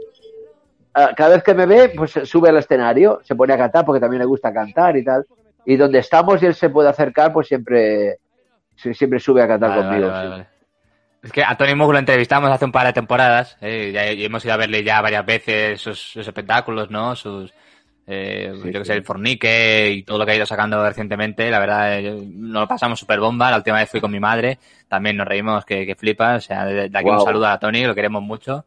ah, cada vez que me ve, pues sube al escenario, se pone a cantar porque también le gusta cantar y tal. Y donde estamos y él se puede acercar, pues siempre, siempre sube a cantar Vale, conmigo. vale, vale. Es que a Tony Moog lo entrevistamos hace un par de temporadas eh, ya- y hemos ido a verle ya varias veces sus, sus espectáculos, ¿no? Sus, eh, Sí, yo que sí. sé, el Fornique y todo lo que ha ido sacando recientemente. La verdad, eh, nos lo pasamos súper bomba. La última vez fui con mi madre. También nos reímos que, que flipa. O sea, de, de aquí un Guau. saludo a Tony, lo queremos mucho.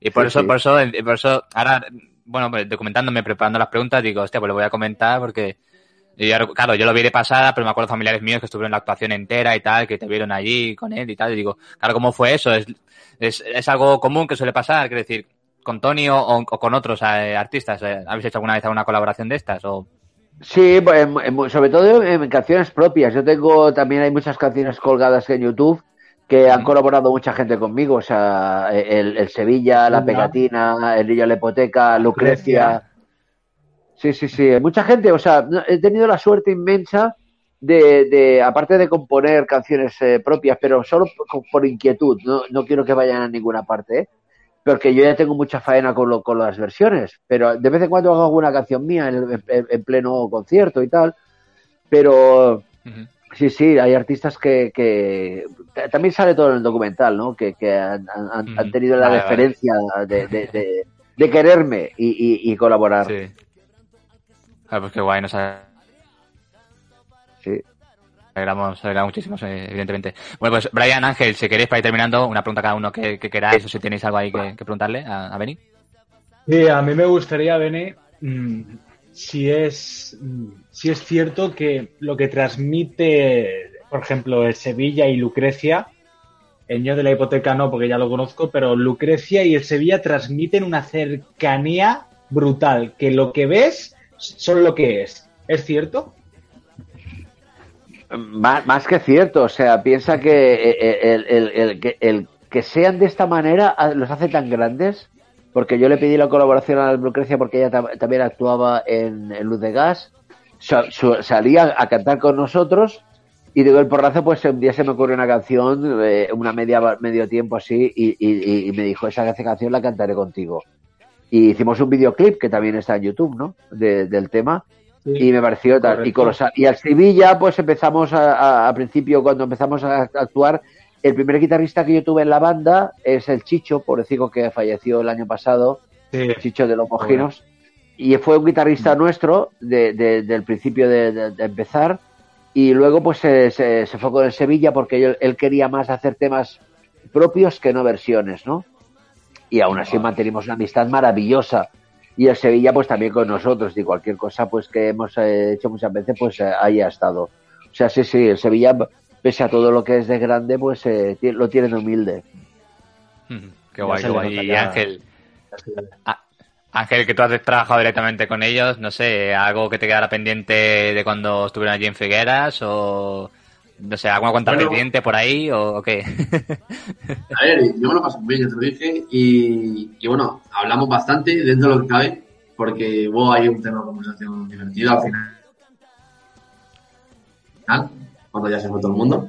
Y por Sí, eso, por eso, por eso, ahora, bueno, pues, documentándome, preparando las preguntas, digo, hostia, pues lo voy a comentar porque yo, claro, yo lo vi de pasada, pero me acuerdo familiares míos que estuvieron en la actuación entera y tal, que te vieron allí con él y tal. Y digo, claro, ¿cómo fue eso? Es, es, es algo común que suele pasar, quiero decir, con Tony o, o- o con otros eh, artistas. eh, ¿Habéis hecho alguna vez alguna colaboración de estas? O... Sí, pues, en- en- sobre todo en, canciones propias. Yo tengo también hay muchas canciones colgadas en YouTube que han colaborado mucha gente conmigo. O sea, el, el Sevilla, la. Pegatina, el Niño de la Hipoteca, Lucrecia. Sí, sí, sí. Mucha gente. O sea, he tenido la suerte inmensa de, de aparte de componer canciones eh, propias, pero solo por, por inquietud. No, no quiero que vayan a ninguna parte. ¿eh? Porque yo ya tengo mucha faena con, lo, con las versiones, pero de vez en cuando hago alguna canción mía en, en- en pleno concierto y tal. Pero sí, sí, hay artistas que, que también sale todo en el documental, ¿no? Que, que han, han- tenido la Vale, vale. deferencia de, de, de- de quererme y, y- y colaborar. Sí. Sí. Ah, pues qué guay, alegramos, nos alegramos muchísimo, evidentemente. Bueno, pues Brian, Ángel, si queréis para ir terminando, una pregunta cada uno que, que queráis o si tenéis algo ahí que, preguntarle a, a Benny. Sí, a mí me gustaría, Bene, mm, si es, mm, si es cierto que lo que transmite, por ejemplo, el Sevilla y Lucrecia, el Ño de la hipoteca no, porque ya lo conozco, pero Lucrecia y el Sevilla transmiten una cercanía brutal, que lo que ves son lo que es. ¿Es cierto? Más, más que cierto, o sea, piensa que eh, el, el- el que el que sean de esta manera ah, los hace tan grandes, porque yo le pedí la colaboración a Lucrecia porque ella tam- también actuaba en, Luz de Gas, salía a cantar con nosotros y digo el porrazo, pues un día se me ocurrió una canción, eh, una media medio tiempo así, y, y- y me dijo, esa canción la cantaré contigo. Y hicimos un videoclip que también está en YouTube, ¿no? De- del tema. Y me pareció tal. Y, colosal. y al Sevilla, pues empezamos a, a- a principio, cuando empezamos a actuar, el primer guitarrista que yo tuve en la banda es el Chicho, pobrecito que falleció el año pasado, Sí. Chicho de los Mojinos. Y fue un guitarrista nuestro de- de- del principio de, de- de empezar. Y luego, pues se, se- se fue con el Sevilla porque él, él quería más hacer temas propios que no versiones, ¿no? Y aún así mantenimos una amistad maravillosa. Y el Sevilla, pues también con nosotros. Y cualquier cosa, pues que hemos eh, hecho muchas veces, pues eh, ahí ha estado. O sea, sí, sí, el Sevilla, pese a todo lo que es de grande, pues eh, lo tiene de humilde. Qué guay, qué guay. Y. Ángel, Ángel, que tú has trabajado directamente con ellos, no sé, algo que te quedara pendiente de cuando estuvieron allí en Figueras o no sé, alguna cuenta Bueno. pendiente por ahí o, qué. A ver, yo me lo paso bien, ya te lo dije, y, y bueno, hablamos bastante dentro de lo que cabe, porque hubo ahí un tema de conversación divertido al final, cuando ya se fue todo el mundo.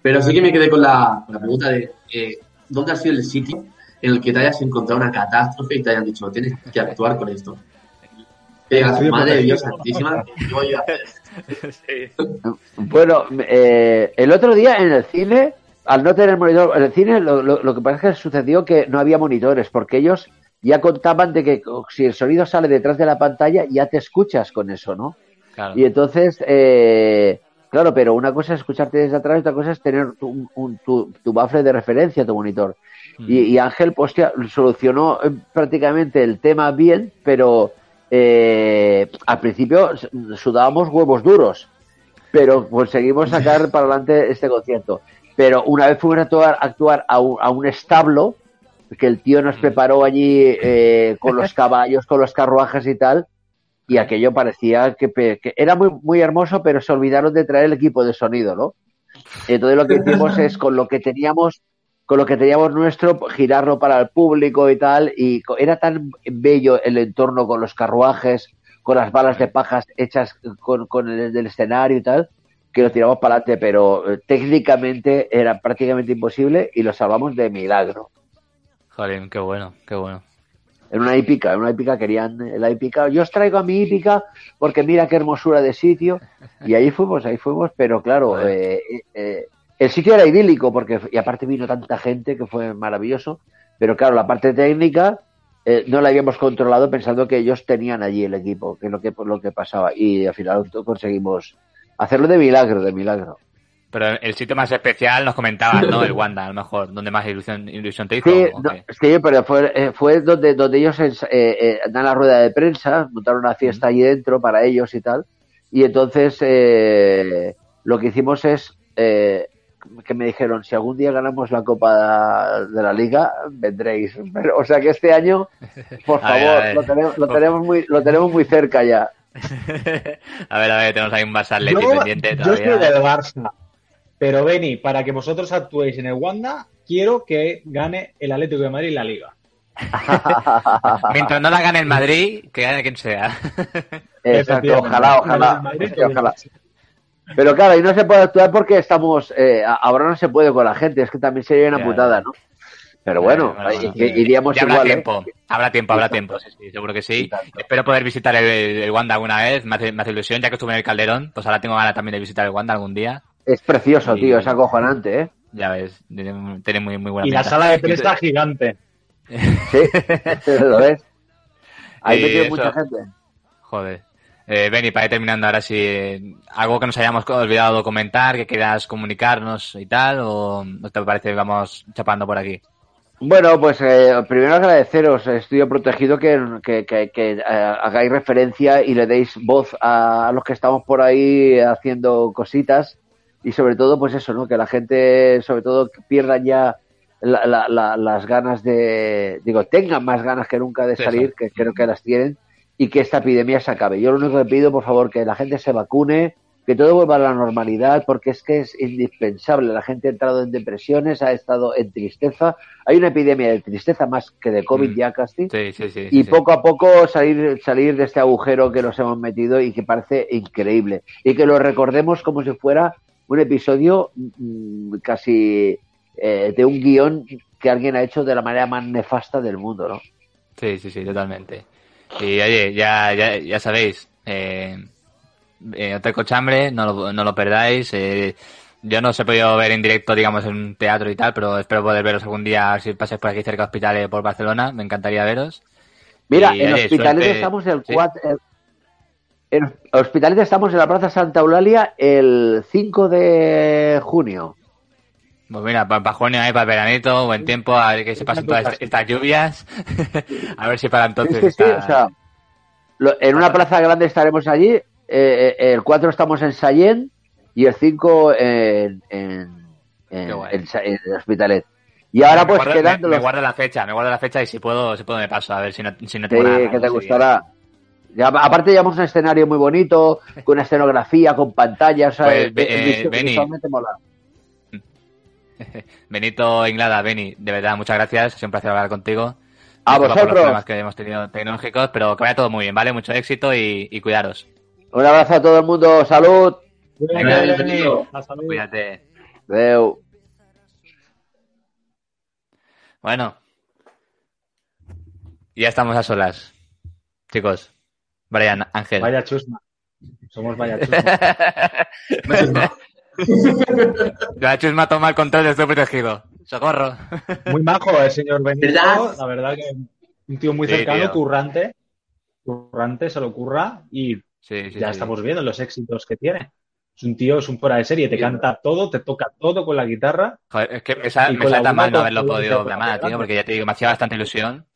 Pero sí que me quedé con la, la pregunta de eh, ¿dónde ha sido el sitio en el que te hayas encontrado una catástrofe y te hayan dicho tienes que actuar con esto? Digas, madre de Dios santísima, yo voy a hacer esto". Bueno, eh, el otro día en el cine, al no tener monitor, en el cine lo, lo- lo que pasa es que sucedió que no había monitores, porque ellos ya contaban de que si el sonido sale detrás de la pantalla, ya te escuchas con eso, ¿no? Claro. Y entonces, eh, claro, pero una cosa es escucharte desde atrás y otra cosa es tener tu, un- tu, tu bafle de referencia, tu monitor. Mm. Y, y Ángel, pues, hostia, solucionó eh, prácticamente el tema bien, pero eh, al principio sudábamos huevos duros, pero conseguimos sacar para adelante este concierto. Pero una vez fuimos a actuar, actuar a, un, a un establo, que el tío nos Mm. preparó allí eh, con los caballos, con los carruajes y tal, y aquello parecía que, que era muy, muy hermoso, pero se olvidaron de traer el equipo de sonido, ¿no? Entonces lo que hicimos es con lo que teníamos, con lo que teníamos nuestro, girarlo para el público y tal, y era tan bello el entorno con los carruajes, con las balas de pajas hechas con, con el del escenario y tal, que lo tiramos para adelante, pero eh, técnicamente era prácticamente imposible y lo salvamos de milagro. Joder, qué bueno, qué bueno. En una hípica, en una hípica querían la hípica. Yo os traigo a mi hípica porque mira qué hermosura de sitio. Y ahí fuimos, ahí fuimos, pero claro, eh, eh, el sitio era idílico porque y aparte vino tanta gente que fue maravilloso, pero claro, la parte técnica eh, no la habíamos controlado pensando que ellos tenían allí el equipo, que es lo que lo que pasaba y al final conseguimos hacerlo de milagro, de milagro. Pero el sitio más especial nos comentabas, ¿no? El Wanda, a lo mejor, donde más ilusión, ilusión te hizo. Sí, no, sí pero fue, eh, fue donde, donde ellos eh, eh, dan la rueda de prensa, montaron una fiesta allí dentro para ellos y tal. Y entonces eh, lo que hicimos es que me dijeron, si algún día ganamos la Copa de la Liga, vendréis. Pero, o sea que este año, por A ver, favor, a ver. Lo, tenemos, lo, tenemos muy, lo tenemos muy cerca ya. a ver, a ver, tenemos ahí un Barça Atleti Yo, pendiente yo todavía. soy del Barça. Pero Beni, para que vosotros actuéis en el Wanda, quiero que gane el Atlético de Madrid la Liga. Mientras no la gane el Madrid, que gane quien sea. Exacto, ojalá, ojalá. Madrid, sí, ojalá. Pero claro, ahí no se puede actuar porque estamos. Eh, ahora no se puede con la gente, es que también sería una putada, ¿no? Pero bueno, Bueno, bueno. iríamos Ya habrá igual. ¿eh? tiempo, habrá tiempo, habrá tiempo, sí, sí, seguro que sí. Y. Espero poder visitar el, el Wanda alguna vez, me hace, me hace ilusión, ya que estuve en el Calderón, pues ahora tengo ganas también de visitar el Wanda algún día. Es precioso, Y- tío, es acojonante, ¿eh? Ya ves, tiene, tiene muy, muy buena Y la sala de prensa gigante. Sí, lo ves. Ahí Y metido mucha gente. Joder. Eh, Benny, para ir terminando ahora sí, eh, algo que nos hayamos olvidado comentar, que quieras comunicarnos y tal, o ¿no te parece que vamos chapando por aquí? Bueno, pues eh, primero agradeceros, Estudio Protegido, que, que, que- que, eh, hagáis referencia y le deis voz a, a los que estamos por ahí haciendo cositas y sobre todo, pues eso, ¿no? Que la gente, sobre todo, que pierdan ya la- la- la- las ganas de, digo, tengan más ganas que nunca de Sí, salir, que creo que las tienen y que esta epidemia se acabe. Yo lo único que pido, por favor, que la gente se vacune, que todo vuelva a la normalidad, porque es que es indispensable. La gente ha entrado en depresiones, ha estado en tristeza. Hay una epidemia de tristeza más que de COVID Mm. ya casi. Sí, sí, sí. Y poco a poco salir, salir de este agujero que nos hemos metido y que parece increíble. Y que lo recordemos como si fuera un episodio mm, casi eh, de un guion que alguien ha hecho de la manera más nefasta del mundo, ¿no? Sí, sí, sí, totalmente. Y oye, ya, ya, ya sabéis, eh, eh, Hotel Cochambre, no lo, no lo perdáis. eh, yo no os he podido ver en directo, digamos, en un teatro y tal, pero espero poder veros algún día si pasáis por aquí cerca de Hospitales por Barcelona. Me encantaría veros. Mira, Y, en oye, suerte- estamos el sí. 4... el- en Hospitalet estamos en la Plaza Santa Eulalia el 5 de junio. Pues mira, para junio, ahí, para veranito, buen tiempo, a ver que se pasen todas estas, lluvias. a ver si para Sí, entonces sí, sí, está- o sea, lo- en una plaza grande estaremos allí, eh, eh, el 4 estamos en Sallén y el 5 en, en, en, en en el Hospitalet. Y ahora me pues quedando me, guardo la fecha, me guardo la fecha y si puedo, si puedo me paso, a ver si no, si no Sí, tengo nada. que te gustará. Ya, aparte llevamos un escenario muy bonito, con una escenografía, con pantallas, o sea, Pues, eh, mola. Benito Inglada, Beni, de verdad, muchas gracias. Sido un placer hablar contigo. A Disculpa por vosotros. los problemas que hemos tenido tecnológicos, pero que vaya todo muy bien, ¿vale? Mucho éxito y, y cuidaros. Un abrazo a todo el mundo, salud. Venga, Beni, bienvenido. hasta luego. Cuídate. Adeu. Bueno. Ya estamos a solas. Chicos. Brian, Ángel. Vaya chusma. Somos vaya chusma. La chusma toma el control de estoy protegido. Socorro. Muy majo el señor Benito. ¿Verdad? La verdad que un tío muy Sí, cercano, tío. currante. Currante, se lo curra y Sí, sí, ya sí. estamos viendo los éxitos que tiene. Es un tío, es un fuera de serie, te Sí, canta todo, te toca todo con la guitarra. Joder, es que me, sa- me salta mal no haberlo podido llamar, tío, porque ya te digo, me hacía bastante ilusión.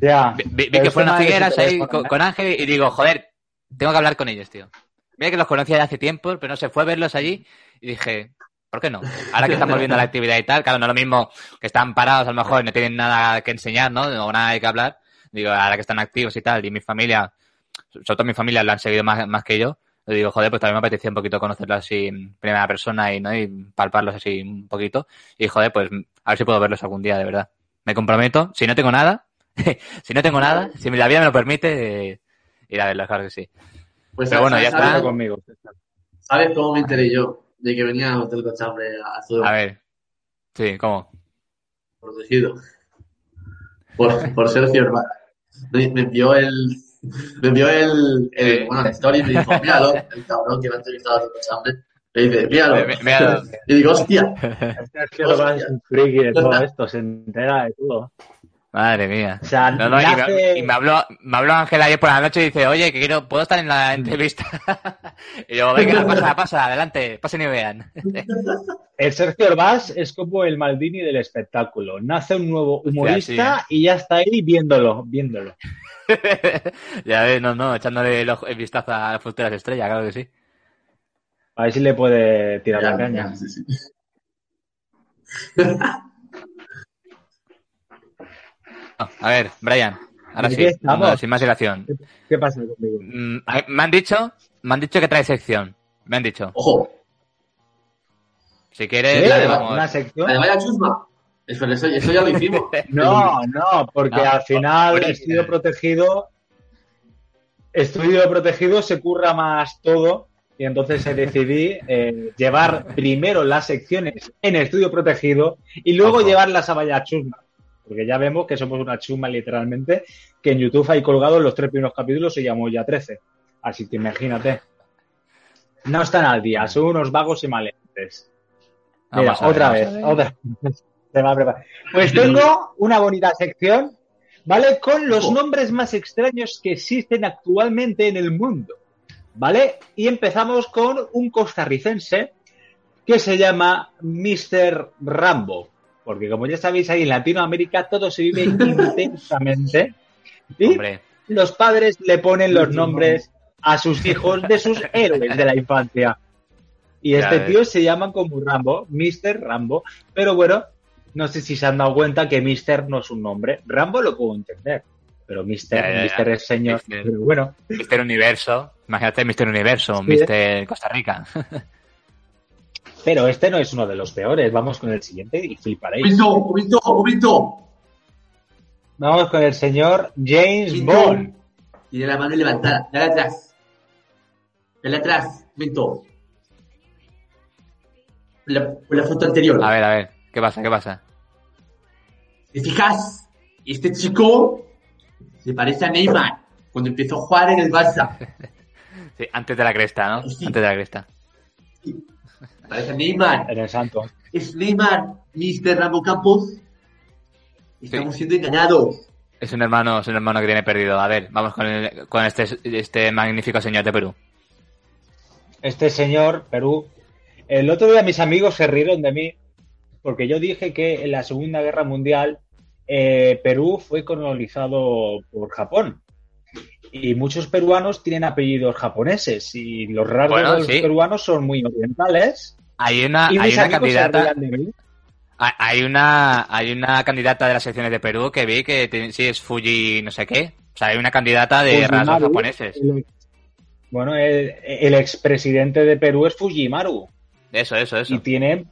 Ya. Vi, que fueron de Figueras su ahí con, ¿eh? con Ángel y digo, joder, tengo que hablar con ellos, tío. Mira que los conocía de hace tiempo, pero no se fue a verlos allí y dije, ¿por qué no? Ahora que están volviendo a la actividad y tal, claro, no es lo mismo que están parados a lo mejor no tienen nada que enseñar, ¿no? O nada que hablar. Digo, ahora que están activos y tal, y mi familia, sobre todo mi familia, lo han seguido más, más que yo. Le digo, joder, pues también me apetecía un poquito conocerlos así en primera persona y, ¿no? y palparlos así un poquito. Y joder, pues a ver si puedo verlos algún día, de verdad. Me comprometo, si no tengo nada, si no tengo nada, si la vida me lo permite, eh, ir a verlos, claro que sí. Pues, Pero bueno, ya ¿sabes, está. conmigo. ¿Sabes cómo me enteré yo de que venía a Hotel Cochambre a su A ver. Sí, ¿cómo? protegido? Por, por Sergio Hermana. Me, me envió el. Me envió el, el Sí. bueno, la story y me dijo, míralo, el cabrón que me ha entrevistado a Hotel Cochambre. Y dice, míralo. Me- míralo. Y digo, hostia. Sergio Urbán es un friki de todo esto, se entera de todo. Madre mía. O sea, No, no, y, nace- me, y me habló, me habló Ángel ayer por la noche y dice, oye, que quiero, ¿puedo estar en la entrevista? y yo, venga, pasa, pasa, adelante, pasen y vean. El Sergio Orbás es como el Maldini del espectáculo. Nace un nuevo humorista sí, y ya está ahí viéndolo, viéndolo. ya ves, no, no, echándole el, ojo- el vistazo a las futuras estrellas, claro que sí. A ver si le puede tirar Ya, la caña. ya, sí, sí. A ver, Brian, ahora sí, estamos. no, sin más dilación. ¿Qué pasa conmigo? Mm, Me han dicho, me han dicho que trae sección. Me han dicho. Ojo, Si quieres, ¿Qué? la llevamos. ¿Una sección? la de vaya chusma. Eso, eso, eso ya lo hicimos. No, no, porque No, al final estudio idea. protegido, estudio protegido se curra más todo y entonces decidí eh, llevar primero las secciones en estudio protegido y luego Ojo. llevarlas a Vaya Chusma. Porque ya vemos que somos una chusma literalmente, que en YouTube hay colgados los tres primeros capítulos se llamó ya 13. Así que imagínate. No están al día, son unos vagos y maleantes. Mira, Vamos a ver, otra vez, otra Se va a preparar. Pues tengo una bonita sección, ¿vale? Con los nombres más extraños que existen actualmente en el mundo, ¿vale? Y empezamos con un costarricense que se llama Mr. Rambo. Porque como ya sabéis, ahí en Latinoamérica todo se vive intensamente. Y Hombre, los padres le ponen los nombres a sus hijos de sus héroes de la infancia. Y Ya este ves. tío se llama como Rambo, Mr. Rambo. Pero bueno, no sé si se han dado cuenta que Mr. no es un nombre. Rambo lo puedo entender, pero Mr. Ya, ya. Mr. es señor. Mister. Pero bueno, Mister Universo. Imagínate Mister Universo, Sí. Mister Costa Rica. pero este no es uno de los peores. Vamos con el siguiente y fliparéis. Momento, momento, momento. Vamos con el señor James Momento. Bond. Tiene la mano levantada. Dale atrás. Dale atrás. Momento. La, la foto anterior. A ver, a ver, ¿qué pasa? ¿Qué pasa? ¿Te fijas? Este chico se parece a Neymar cuando empezó a jugar en el Barça. Sí, antes de la cresta, ¿no? Sí. Antes de la cresta. Se parece Neymar. En el santo. Es Neymar, Mr. Rambo Campos. Estamos siendo engañados. Es un hermano, es un hermano que tiene perdido. A ver, vamos con, el- con este, este magnífico señor de Perú. este señor, Perú. El otro día mis amigos se rieron de mí porque yo dije que en la Segunda Guerra Mundial eh, Perú fue colonizado por Japón. Y muchos peruanos tienen apellidos japoneses y los rasgos Bueno, de los sí. peruanos son muy orientales. Hay una, y hay una candidata, hay- una, hay una candidata de las secciones de Perú que vi que tiene- sí es Fuji no sé qué. O sea, hay una candidata de Fujimaru, rasgos japoneses. el bueno, el, el expresidente de Perú es Fujimaru. Eso, eso, eso. y tiene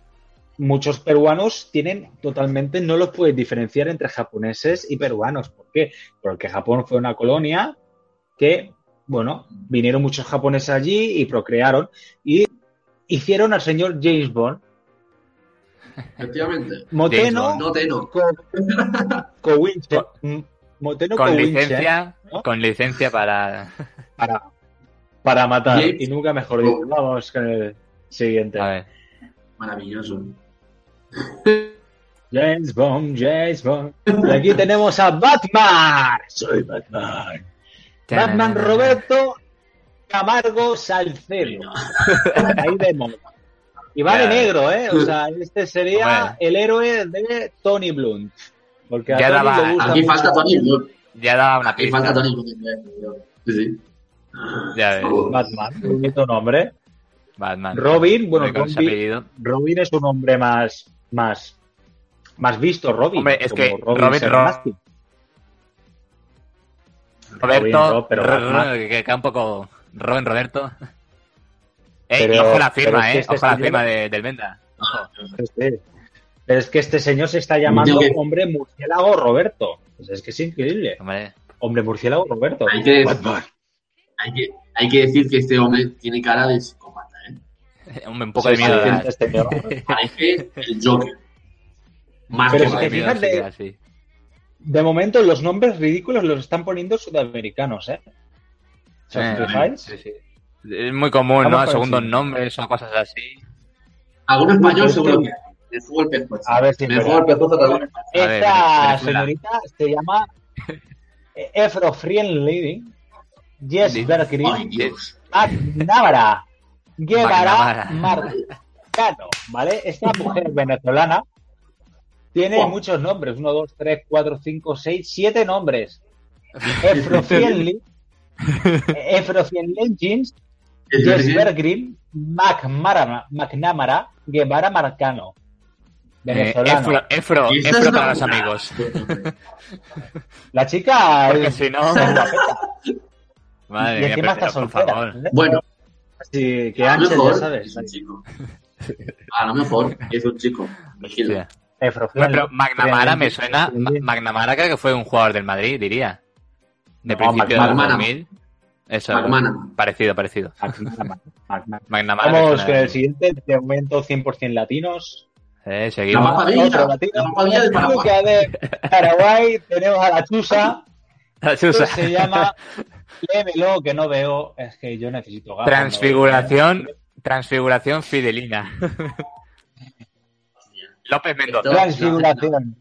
muchos peruanos tienen totalmente no los puedes diferenciar entre japoneses y peruanos ¿por qué? porque Japón fue una colonia que bueno vinieron muchos japoneses allí y procrearon y hicieron al señor James Bond Efectivamente. Moteno No te no. Co- Cowinche M- Moteno Con licencia, ¿no? con licencia para... para, para matar James y nunca mejor dicho vamos con el siguiente A ver. Maravilloso. James Bond, James Bond. Y aquí tenemos a Batman. Soy Batman. Batman Roberto Camargo Salcedo. Ahí vemos. Y va de negro, ¿eh? O sea, este sería el héroe de Tony Blunt. Porque a Ya Tony daba- le gusta Aquí falta Tony. ¿no? Ya daba una Aquí pista. falta Tony. Sí, sí. Ya ves. Batman, bonito nombre. Batman. Robin, bueno, Robin-. Robin es un hombre más, más, más visto, Robin. Hombre, es que Robin. Roberto, Rob, pero que queda un poco Robin Roberto. Eh, Pero- y ojo la firma, es que eh. este Ojo la firma de, del Venda. Pero es que este señor se está llamando que- hombre murciélago Roberto. Pues es que es increíble. Hombre, Hombre murciélago Roberto. Hay que, hay, que, hay que decir que este hombre tiene cara de un poco de Sí, miedo. sí, da. este. Parece el Joker. Más Pero que si Un poco te de fijas sí de- sí. De momento, los nombres ridículos los están poniendo sudamericanos, ¿eh? O sea, Eh, ¿os fijáis? sí, sí. Es muy común, Vamos ¿no? Segundos siguiente. nombres o cosas así. Alguno español Pues seguro que- el pescuezo. A ver si el de alguno. A ver, Esta Venezuela. señorita se llama Efro Friendly, Jess Sí. Ay, Bergrin, Dios. McNamara, Guevara. Marcano, ¿vale? Esta mujer venezolana tiene Buah. muchos nombres, 1, 2, 3, 4, 5, 6, 7 nombres. Efro Efro Jeans, Es Jess. Bergrin, McNamara, Guevara Marcano. Eh, Venezolano. Efro, Efro, Efro es una para los amigos. La chica Porque es si no... Madre y mía, pero, está por soltera. favor. ¿eh? Bueno, Así que a lo Ángel, ya sabes. es un chico. A lo mejor es un chico. Vigila. Bueno, pero McNamara me suena... McNamara creo que fue un jugador del Madrid, diría. De No, principio de los McManaman. 2000. Eso, McManaman. parecido, parecido. McNamara. Vamos con el siguiente, de momento 100% latinos. Eh, La seguimos. papadilla. Otro latino. La del Paraguay. Que de Paraguay tenemos a la Chusa, La que Chusa. se llama Lémelo, que no veo. Es que yo necesito gafas. Transfiguración, transfiguración fidelina. López Mendoza. Transfiguración.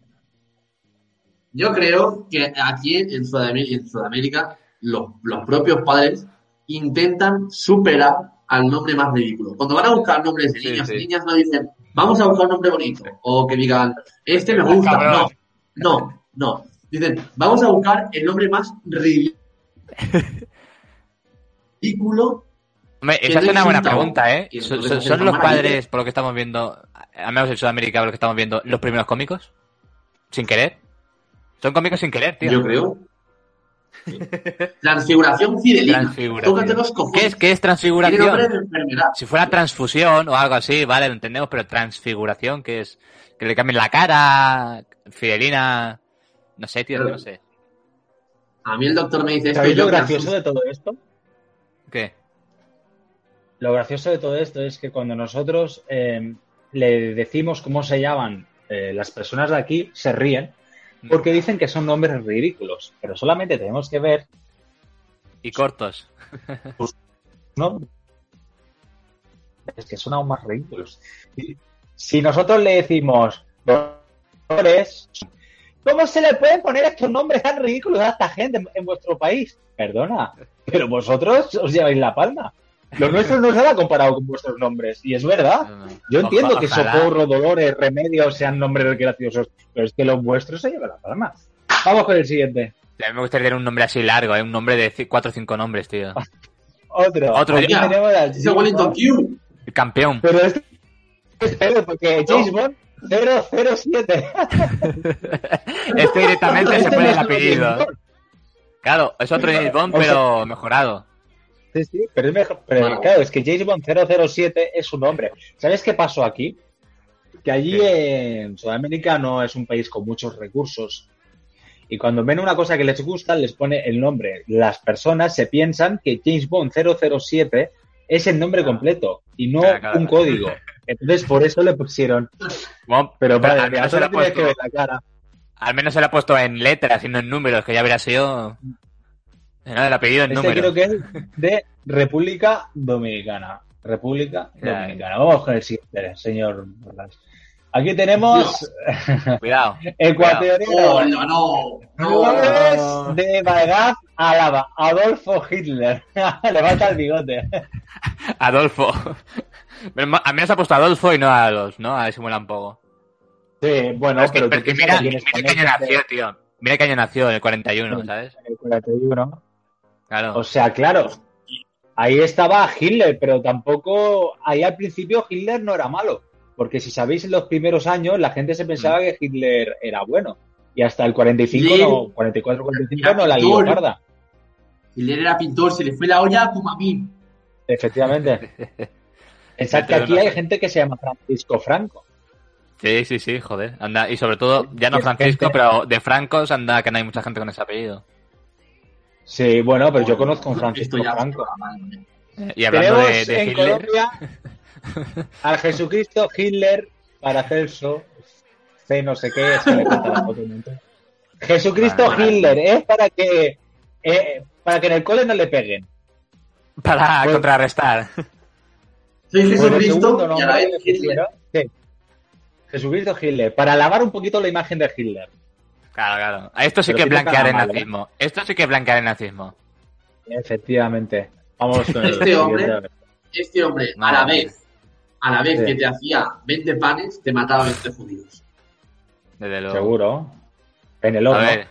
Yo creo que aquí en Sudamérica, en Sudamérica los, los propios padres intentan superar al nombre más ridículo. Cuando van a buscar nombres de niños sí. y niñas no dicen, vamos a buscar un nombre bonito. O que digan, este me gusta. No, no, no. Dicen, vamos a buscar el nombre más ridículo. Hombre, esa es una buena pregunta, ¿eh? ¿Son, son- los padres, por lo que estamos viendo, al menos en Sudamérica, por lo que estamos viendo, los primeros cómicos? ¿Sin querer? Son cómicos sin querer, tío. Yo creo. Transfiguración fidelina. ¿Qué es, qué es transfiguración? Si fuera transfusión o algo así, vale, lo entendemos, pero transfiguración, que es que le cambien la cara, fidelina, no sé, tío, no sé. A mí el doctor me dice esto y ¿Sabéis lo gracioso de todo esto? ¿Qué? Lo gracioso de todo esto es que cuando nosotros eh, le decimos cómo se llaman eh, las personas de aquí, se ríen porque dicen que son nombres ridículos, pero solamente tenemos que ver Y cortos. ¿no? Es que son aún más ridículos. Si nosotros le decimos Dolores, ¿cómo se le pueden poner estos nombres tan ridículos a esta gente en, en vuestro país? Perdona, pero vosotros os lleváis la palma. Los nuestros no se han comparado con vuestros nombres, y es verdad. Yo entiendo que. Socorro, Dolores, Remedios sean nombres graciosos, pero es que los vuestros se llevan la palma. Vamos con el siguiente. A mí me gustaría tener un nombre así largo, ¿eh? un nombre de cuatro o cinco nombres, tío. Otro. Otro, Aquí tenemos al Wellington Q. El campeón. Pero es espero, porque James Bond 007. Este directamente se pone el apellido. Claro, es otro James Bond, O sea- pero mejorado. Sí, sí, pero es mejor. Pero claro, es que James Bond 007 es su nombre. ¿Sabes qué pasó aquí? Que allí en Sudamérica no es un país con muchos recursos. Y cuando ven una cosa que les gusta, les pone el nombre. Las personas se piensan que James Bond 007 es el nombre completo y no Claro, claro. un código. Entonces, por eso le pusieron. Bueno, Pero al, menos se solo le ha tienes que ver la cara. al menos se le ha puesto en letras y no en números, que ya hubiera sido... No, el apellido en Este números. creo que es de República Dominicana. República. Dominicana. Vamos con el siguiente, señor. Aquí tenemos Cuidado. ecuatoriano Oh, no, no. Luis de Bagdad, Álava, Adolfo Hitler. Le falta el bigote. Adolfo. Pero ma- Al menos ha puesto Adolfo y no a los, ¿no? A ver si mola un poco. Sí, bueno, Pero es que, pero pero que mira, que mira qué año España nació, tío. Mira qué año nació, en el 41, Sí. ¿sabes? en el 41. Claro. O sea, claro, ahí estaba Hitler, pero tampoco, ahí al principio Hitler no era malo, porque si sabéis en los primeros años la gente se pensaba que Hitler era bueno, y hasta el 45, Sí. no, 44, 45 Era no la lió parda. Él era pintor, se le fue la olla como a mí. Efectivamente. Exacto, aquí hay gente que se llama Francisco Franco. Sí, sí, sí, joder. Anda, y sobre todo, ya no Francisco, pero de Francos anda que no hay mucha gente con ese apellido. Sí, bueno, pero yo conozco a un Francisco Franco. Eh, Y hablando Tenemos de, de en Hitler, Colombia al Jesucristo Hitler Paracelso, C no sé qué, es que le la foto un. Jesucristo Vale. Hitler es para que eh, para que en el cole no le peguen. para Pues- contrarrestar. Soy Jesucristo segundo y a la nombre vez que Hitler. pusieron- sí. Jesucristo Hitler. Para lavar un poquito la imagen de Hitler. Claro, claro. Esto sí Pero que es tiene blanquear el mal, ¿eh? nazismo. Esto sí que es blanquear el nazismo. Efectivamente. Vamos con el Este hombre- Este hombre, a la vez, a la vez Sí. que te hacía 20 panes, te mataba 20 judíos. Desde luego. Seguro. En el A horno. ver,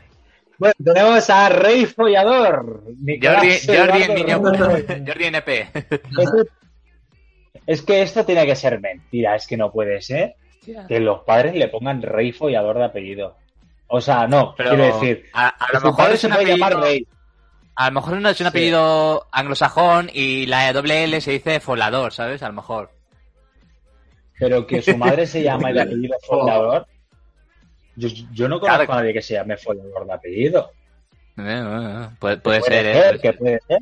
Bueno, tenemos a Rey Follador. Jordi, Jordi, el niño. Jordi NP. Es que esto tiene que ser mentira, es que no puede ser que los padres le pongan Rey Follador de apellido. O sea, no, Pero quiero decir, a, lo mejor se un puede llamar apellido, Rey, a lo mejor no es un Sí. apellido anglosajón y la doble L se dice folador, ¿sabes? A lo mejor. pero que su madre se llama de apellido Follador. Yo, yo no conozco Claro. a nadie que se llame Follador de apellido. Eh, eh, Puede, puede puede ser, ser, ¿eh? que puede ser.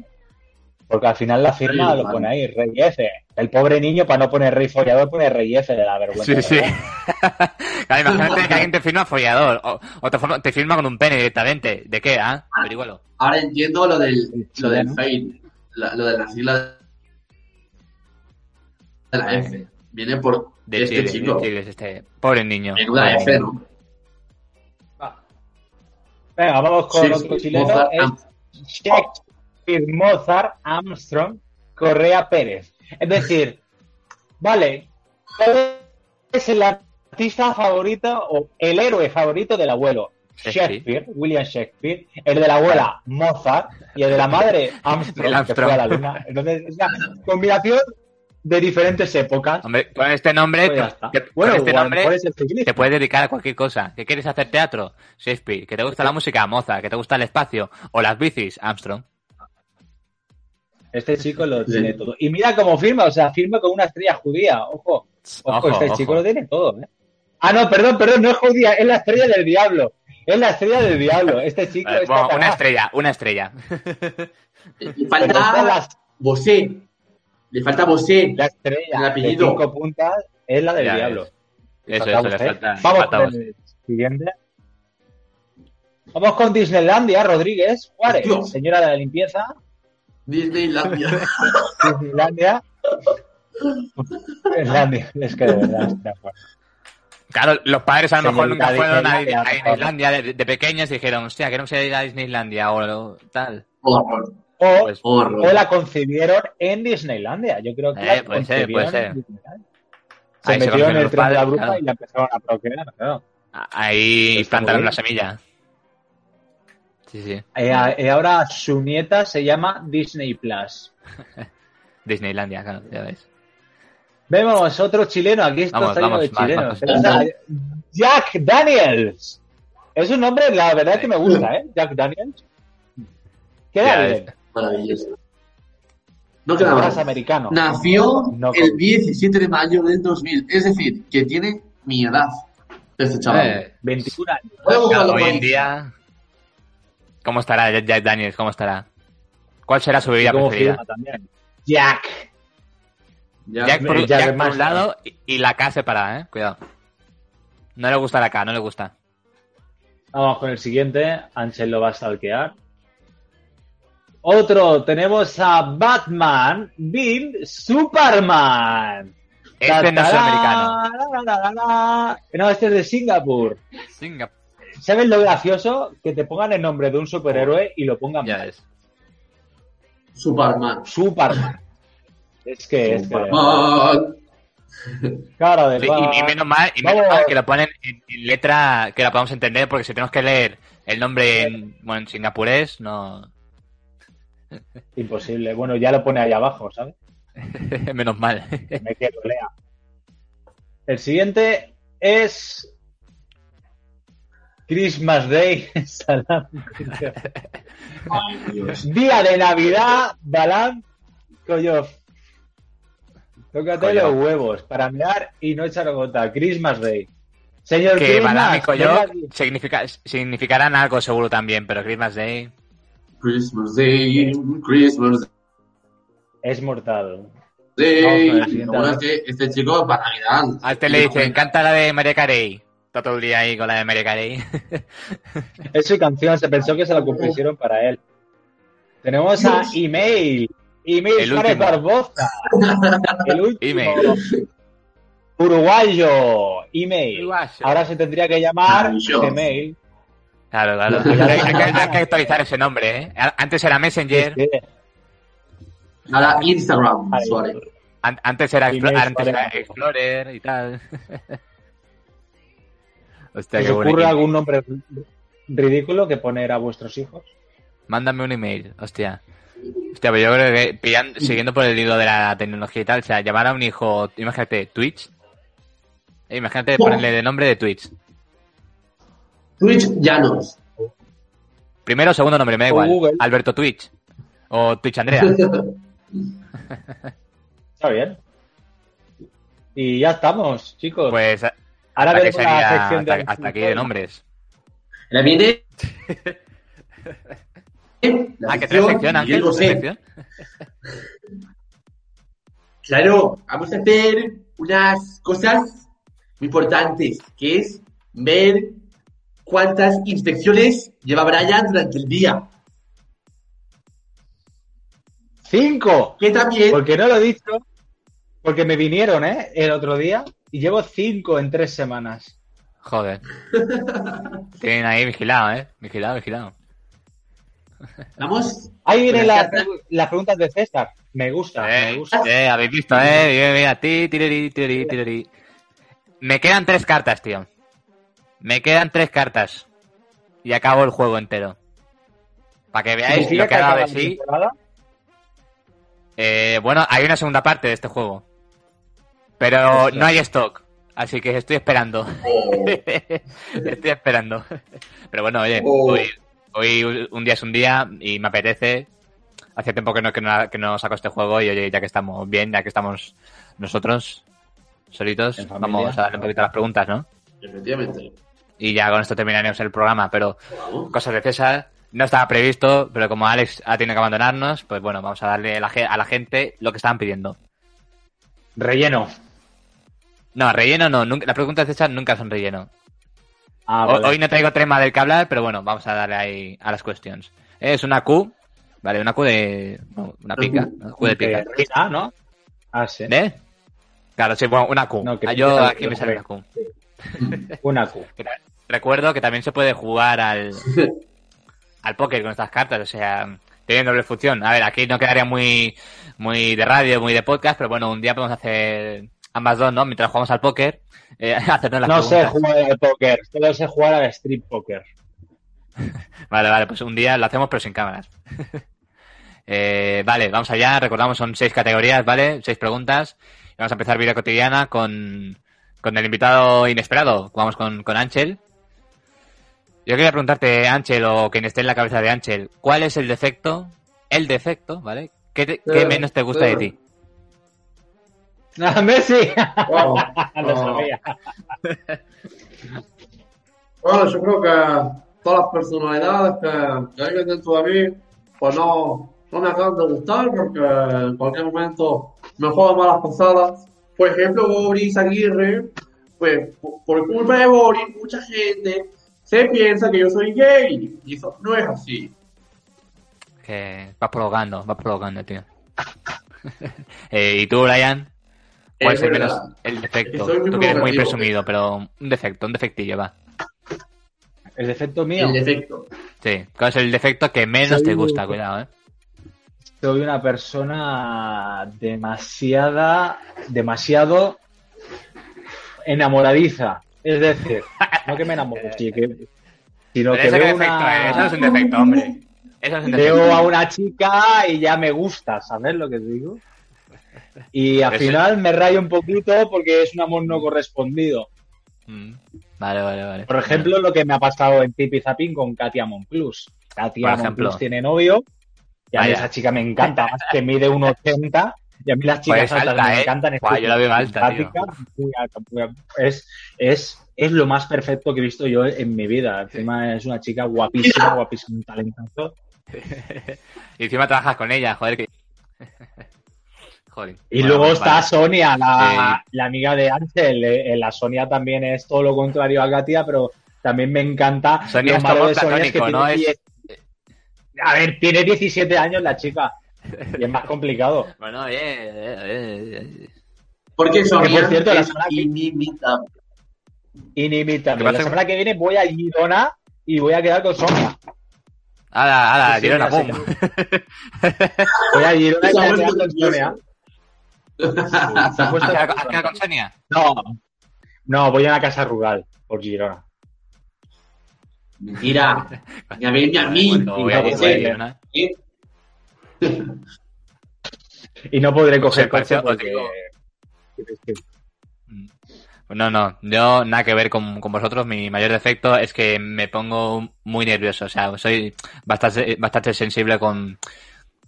Porque al final la firma lo pone ahí, Rey F. El pobre niño, para no poner Rey Follador, pone Rey F de la vergüenza. Sí, sí. Claro, imagínate que alguien te firma follador o, o te, forma- te firma con un pene directamente. ¿De qué? Ah, averígualo. Ahora entiendo lo del, lo del fade, la- lo de la sigla de la F. Viene por De este Chile, chico. de este. Pobre niño. Menuda F, ¿no? Venga, vamos con Sí, otro sí, chileno. Es Mozart Armstrong Correa Pérez. Es decir, vale, ¿cuál es el artista favorito o el héroe favorito del abuelo? Shakespeare. William Shakespeare, el de la abuela Mozart y el de la madre Armstrong, El que Armstrong. fue a la luna. Entonces, es una combinación de diferentes épocas. Hombre, con este nombre, Pues te- está. te- con Bueno, este nombre te puedes dedicar a cualquier cosa. ¿Que quieres hacer teatro? Shakespeare. ¿Que te gusta la música? Mozart. ¿Que te gusta el espacio? O las bicis? Armstrong. Este chico lo Sí. tiene todo. Y mira cómo firma, o sea, firma con una estrella judía. Ojo, ojo, Ojo, este ojo. chico lo tiene todo, ¿eh? Ah, no, perdón, perdón, no es judía, es la estrella del diablo. Es la estrella del diablo. Este chico Eh, está bueno, una estrella, una estrella. Le falta esta es la, Bosé. Le falta Bosé. la El estrella de apellido. cinco puntas es la del Ya diablo. Eso, eso, le falta. Vamos falta con el siguiente. Vamos con Disneylandia, Rodríguez Juárez, Dios. señora de la limpieza. Disneylandia. Disneylandia. Disneylandia, es que de verdad. Claro, los padres a lo mejor nunca fueron a, Disneylandia, a de, de pequeños y dijeron, hostia, queremos ir a Disneylandia o lo- tal. Horror. O, Pues, Horror. o la concibieron en Disneylandia. Yo creo que la Eh, puede ser, puede ser. en. Se Ahí se metieron en conocen el tren de la padres, bruja claro. y la empezaron a procrear. claro. Ahí muy plantaron la semilla. Sí, sí. Eh, eh, ahora su nieta se llama Disney Plus. Disneylandia, claro, ya ves. Vemos otro chileno. Aquí Vamos, está vamos, de más, chilenos. más. Jack Daniels. Es un nombre, la verdad, que me gusta, ¿eh? Jack Daniels. Queda bien. Maravilloso. No queda mal. americano. Nació No, el con- 17 de mayo del 2000. Es decir, que tiene mi edad. Este chaval. Eh, 21 años. Hoy en día... ¿Cómo estará Jack Daniels? ¿Cómo estará? ¿Cuál será su bebida preferida? Jack. Jack por, Jack Jack por un lado y, y la K separada, ¿eh? Cuidado. No le gusta la K, no le gusta. Vamos con el siguiente. Ángel lo va a stalkear. Otro, tenemos a Batman Bill Superman. Este no es americano. No, este es de Singapur. Singapur. ¿Sabes lo gracioso? Que te pongan el nombre de un superhéroe y lo pongan Ya mal. es. Superman. Superman. Es que es que- Superman. cara de Sí, y, y menos mal, y menos mal que lo ponen en, en letra que la podamos entender, porque si tenemos que leer el nombre en, bueno, en singapurés, no. Imposible. Bueno, ya lo pone ahí abajo, ¿sabes? menos mal. Me que lo lea. El siguiente es Christmas Day. Salam. Ay, Dios. Día de Navidad, Balam Koyov. Tócate Koyov. los huevos para mirar y no echar gota. Christmas Day. Señor que Christmas, Madame y aquí. significa, significarán algo seguro también, pero Christmas Day. Christmas Day. Christmas es mortal. Day. El siguiente. Lo bueno es que este chico para Navidad. A este le dicen, canta la de María Carey. Está todo el día ahí con la de María Carey. Es su canción, se pensó que se la compusieron para él. Tenemos a Email. Email El Suárez. Barbosa. El último. Email. Uruguayo. Email. Uruguayo. Ahora se tendría que llamar. Gmail. Claro, claro. Hay, hay que, hay que actualizar ese nombre, ¿eh? Antes era Messenger, Sí, sí. Ahora Instagram. Suárez. an- antes era, Email antes. Explorer y tal. Hostia, ¿Os ocurre algún nombre ridículo que poner a vuestros hijos? Mándame un email, hostia. Hostia, pero yo creo que siguiendo por el hilo de la tecnología y tal, o sea, llamar a un hijo, imagínate, Twitch. Eh, Imagínate ponerle de nombre de Twitch. Twitch Llanos. Primero o segundo nombre, me da igual. Google. Alberto Twitch. O Twitch Andrea. Está bien. Y ya estamos, chicos. Pues Ahora hasta, veremos la sección de hasta, hasta aquí de nombres. Ahora viene. la Ah, que tres sección, y Ángel. el ¿Tres José. sección? Claro, vamos a hacer unas cosas muy importantes, que es ver cuántas inspecciones lleva Brian durante el día. ¡Cinco! Que también, Porque no lo he dicho. Porque me vinieron, ¿eh? El otro día. Y llevo cinco en tres semanas. Joder. Tienen ahí vigilado, ¿eh? Vigilado, vigilado. vamos, Ahí vienen las preguntas de César. Me gusta, me Eh, gusta. eh, habéis visto, eh. Mira, mira, ti, tiriri, tiriri, tiriri. Me quedan tres cartas, tío. Me quedan tres cartas. Y acabo el juego entero. Para que veáis ¿Significa lo que ha dado de sí. Eh, bueno, hay una segunda parte de este juego. Pero no hay stock. Así que estoy esperando. estoy esperando. Pero bueno, oye, Oh. hoy, hoy un día es un día y me apetece. Hace tiempo que no, que no, que no saco este juego y oye, ya que estamos bien, ya que estamos nosotros solitos, vamos a darle un poquito a las preguntas, ¿no? efectivamente, Y ya con esto terminaremos el programa, pero cosas de César. No estaba previsto, pero como Alex ha tenido que abandonarnos, pues bueno, vamos a darle a la, ge- a la gente lo que estaban pidiendo. Relleno. No, relleno no. Nunca, las preguntas César nunca son relleno. Ah, vale. Hoy no traigo tema del que hablar, pero bueno, vamos a darle ahí a las questions. Es una Q, ¿vale? Una Q de... no, una pica. Una Q de pica. Eh, Rina, ¿no? Ah, sí. ¿De? Claro, sí, bueno, una Q. No, Ah, Yo aquí me sale una Q. Una Q. Recuerdo que también se puede jugar al, al póker con estas cartas, o sea, tienen doble función. A ver, aquí no quedaría muy, muy de radio, muy de podcast, pero bueno, un día podemos hacer ambas dos, ¿no? Mientras jugamos al póker, eh, hacernos las No sé jugar al póker, solo sé jugar al strip poker. Vale, vale, pues un día lo hacemos pero sin cámaras. Eh, vale, vamos allá. Recordamos, son seis categorías, ¿vale? Seis preguntas. Y vamos a empezar vida cotidiana con, con el invitado inesperado. Vamos con, con Ángel. Yo quería preguntarte, Ángel, o quien esté en la cabeza de Ángel, ¿cuál es el defecto, el defecto, ¿vale? ¿Qué, te- qué Eh, menos te gusta de eh. ti? ¡Ah, Messi! Wow. Lo Oh. sabía. Bueno, yo creo que todas las personalidades que, que hay dentro de mí, pues no, no me acaban de gustar porque en cualquier momento me juegan malas pasadas. Por ejemplo, Boris Aguirre, pues por, por culpa de Boris, mucha gente se piensa que yo soy gay y eso no es así. Que vas provocando, vas provocando, tío. Eh, ¿Y tú, Brian? ¿Cuál es, el menos el defecto? Tú que eres muy presumido, pero un defecto, un defectillo, va. El defecto mío. El defecto. Sí, ¿cuál es el defecto que menos Soy te gusta? Cuidado, eh. Soy una persona demasiada, demasiado enamoradiza. Es decir, no que me enamoro, sí, que, sino Pero que veo, defecto, una- eh, eso es un defecto, hombre. Eso no es un defecto. veo a una chica y ya me gusta, ¿sabes lo que te digo? Y al final me rayo un poquito porque es un amor no correspondido. Mm, Vale, vale, vale. Por ejemplo, lo que me ha pasado en Tipi Zapin con Katia Monplus. Katia Por ejemplo. Monplus tiene novio y a mí esa chica me encanta, más que mide un 80 y a mí las chicas Pues altas alta, me ¿eh? encantan. es Guau, yo la veo súper alta, tío. simpática, muy alta, muy alta. Es, es, es lo más perfecto que he visto yo en mi vida. Encima es una chica guapísima, guapísima, un talentazo. y encima trabajas con ella, joder. Que... joder. Y Bueno, luego vale, está vale. Sonia, la, la amiga de Ángel. Eh, La Sonia también es todo lo contrario a Katia, pero también me encanta. Sonia Lo es malo de Sonia es que platónico, tiene ¿no? Es- 10 A ver, tiene 17 años la chica. Y es más complicado. Bueno, eh, eh, eh, Porque Sonia Que, por cierto, la es semana que- inimitable. Inimitable. ¿Qué La semana que viene voy a Girona y voy a quedar con Sonia. Ala, ala, Sí, sí, Girona, pum. Voy a Girona y voy a quedar con Sonia. ¿Se ha puesto a quedar con Sonia? No, no, voy a una casa rural por Girona. Mentira. Ni a ver ni a mí. ¿Eh? Y no podré Pues coger coche porque... No, no, yo nada que ver con, con vosotros. Mi mayor defecto es que me pongo muy nervioso. O sea, soy bastante, bastante sensible con,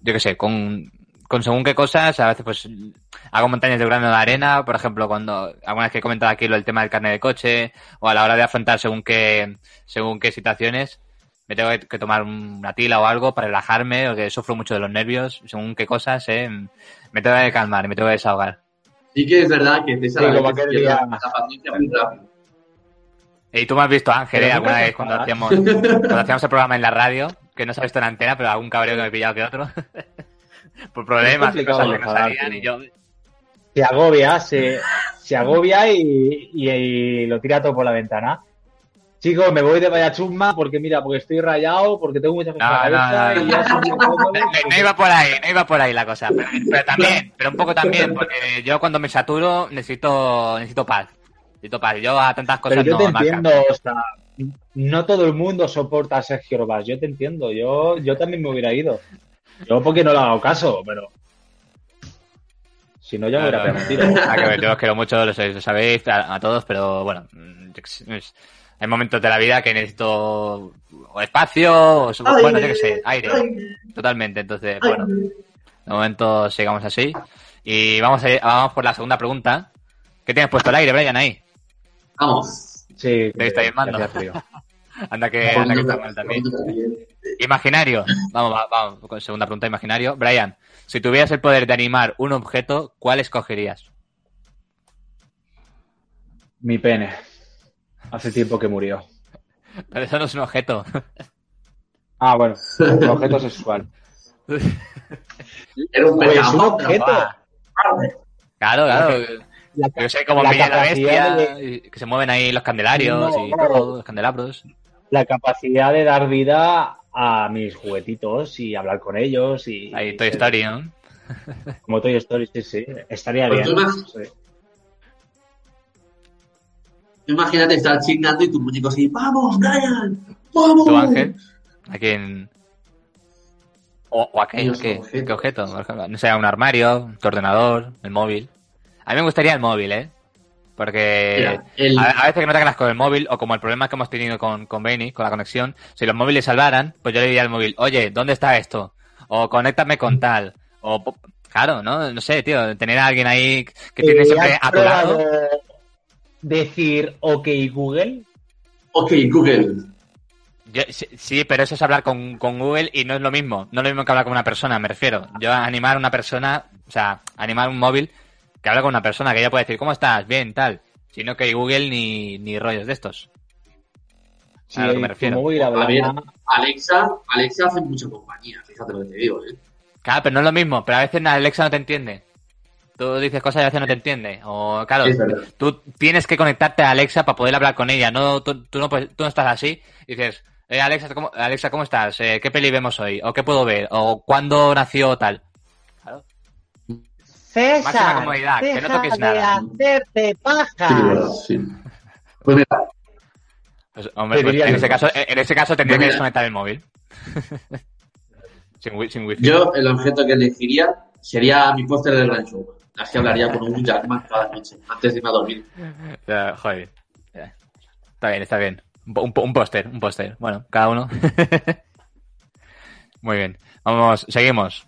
yo qué sé, con, con según qué cosas. A veces pues hago montañas de grano de arena. Por ejemplo, cuando alguna vez que he comentado aquí lo del tema del carnet de coche o a la hora de afrontar según qué, según qué situaciones. Me tengo que, tomar una tila o algo para relajarme, porque sufro mucho de los nervios, según qué cosas, eh, me tengo que calmar, me tengo que desahogar. Sí que es verdad que Sí, aquel pierde día. la paciencia muy rápido. Y tú me has visto, Ángel, ¿eh? alguna vez cuando hacíamos, cuando hacíamos el programa en la radio, que no se ha visto en antena, pero algún cabreo que me he pillado que otro. Por problemas, cosas que no salían, y yo... Se agobia, se, se agobia y, y- y lo tira todo por la ventana. Chicos, me voy de Vallachusma porque mira, porque estoy rayado, porque tengo mucha No, cosa en no, la cabeza no, y no. ya soy cómodo. No, no iba por ahí, no iba por ahí la cosa. Pero, pero también, pero un poco también, porque yo cuando me saturo necesito, necesito paz. Necesito paz. Yo a tantas cosas Pero yo no te entiendo, o sea, no todo el mundo soporta a Sergio Robas, yo te entiendo, yo, yo también me hubiera ido. Yo porque no le he dado caso, pero si no ya me hubiera pegado un tiro. nada que ver, yo os quiero mucho, lo sabéis, lo sabéis, a, a todos, pero bueno, hay momentos de la vida que necesito o espacio, o su- bueno, yo qué sé, aire, totalmente. Entonces, bueno, de momento sigamos así. Y vamos, a, vamos por la segunda pregunta. ¿Qué tienes puesto el aire, Brian, ahí? Vamos. Sí, Te está llamando. hacía frío. Anda que, anda que está mal también. Imaginario. Vamos, va- vamos, con segunda pregunta, imaginario. Brian, si tuvieras el poder de animar un objeto, ¿cuál escogerías? Mi pene. Hace tiempo que murió. Pero eso no es un objeto. Ah, bueno, un objeto sexual. Era un Pues un objeto. Claro, claro. La, Yo sé, como la la Bestia, de- y que se mueven ahí los candelarios y todo, los candelabros. la capacidad de dar vida a mis juguetitos y hablar con ellos y Ahí Toy Story, ¿no? como Toy Story, sí, sí, estaría Pues bien. tú imag- Sí. Imagínate estar chingando y tu muñeco así, ¡vamos, Brian! ¡Vamos! ¿Tu ángel? ¿A quién? ¿O, o a qué? Dios, ¿Qué? objeto. ¿Qué objeto? No sé, un armario, tu ordenador, el móvil. A mí me gustaría el móvil, ¿eh? Porque Mira, el- a, a veces que no te quedas con el móvil, o como el problema que hemos tenido con, con Benny, con la conexión, si los móviles salvaran, pues yo le diría al móvil, oye, ¿dónde está esto? O conéctame con tal. O, po- claro, ¿no? No sé, tío, tener a alguien ahí que tiene Eh, siempre ¿has a tu lado. decir OK Google? Ok, Google. Yo- sí, sí, pero eso es hablar con, con Google y no es lo mismo. No es lo mismo que hablar con una persona, me refiero. Yo a animar a una persona, o sea, animar un móvil que habla con una persona que ella puede decir, ¿cómo estás? Bien, tal. Sino que Google ni, ni rollos de estos. A lo que me refiero. A ver, Alexa, Alexa hace mucha compañía, fíjate lo que te digo, ¿eh? Claro, pero no es lo mismo. Pero a veces Alexa no te entiende. Tú dices cosas y a veces no te entiende. O, claro, tú tienes que conectarte a Alexa para poder hablar con ella. No, tú, tú no, tú no estás así y dices, eh, Alexa, ¿cómo, Alexa, ¿cómo estás? Eh, ¿Qué peli vemos hoy? ¿O qué puedo ver? ¿O cuándo nació tal? Claro. Máxima César, comodidad, que no deja toques de nada. hacerte paja. Sí, de verdad, sí. Pues mira, Pues, hombre, pues, en, ese caso, en ese caso tendría que desconectar el móvil. sin, wi- sin wifi. yo el objeto que elegiría sería mi póster del Gran Show. Así hablaría con un Jackman cada noche, antes de irme a dormir. Ya, joder. Ya. Está bien, está bien. Un, un póster, un póster. Bueno, cada uno. Muy bien. Vamos, seguimos.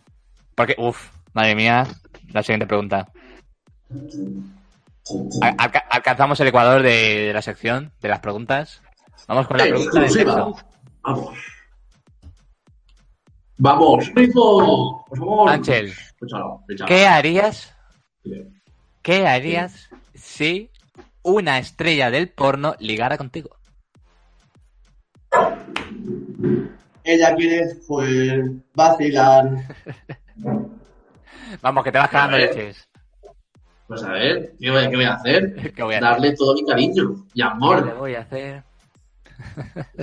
Porque, uff, madre mía, la siguiente pregunta. Al- alca- alcanzamos el ecuador de, de la sección, de las preguntas. Vamos con la pregunta del Exclusiva. sexo. Vamos. Vamos, ritmo. Por favor. Ángel. ¿qué harías ¿Qué harías si una estrella del porno ligara contigo? Ella quiere pues vacilar. Vamos, que te vas cagando ver. leches. Pues a ver, ¿qué voy, qué voy a hacer? ¿Qué voy a hacer? Darle todo mi cariño y ¿Qué le amor. voy a hacer?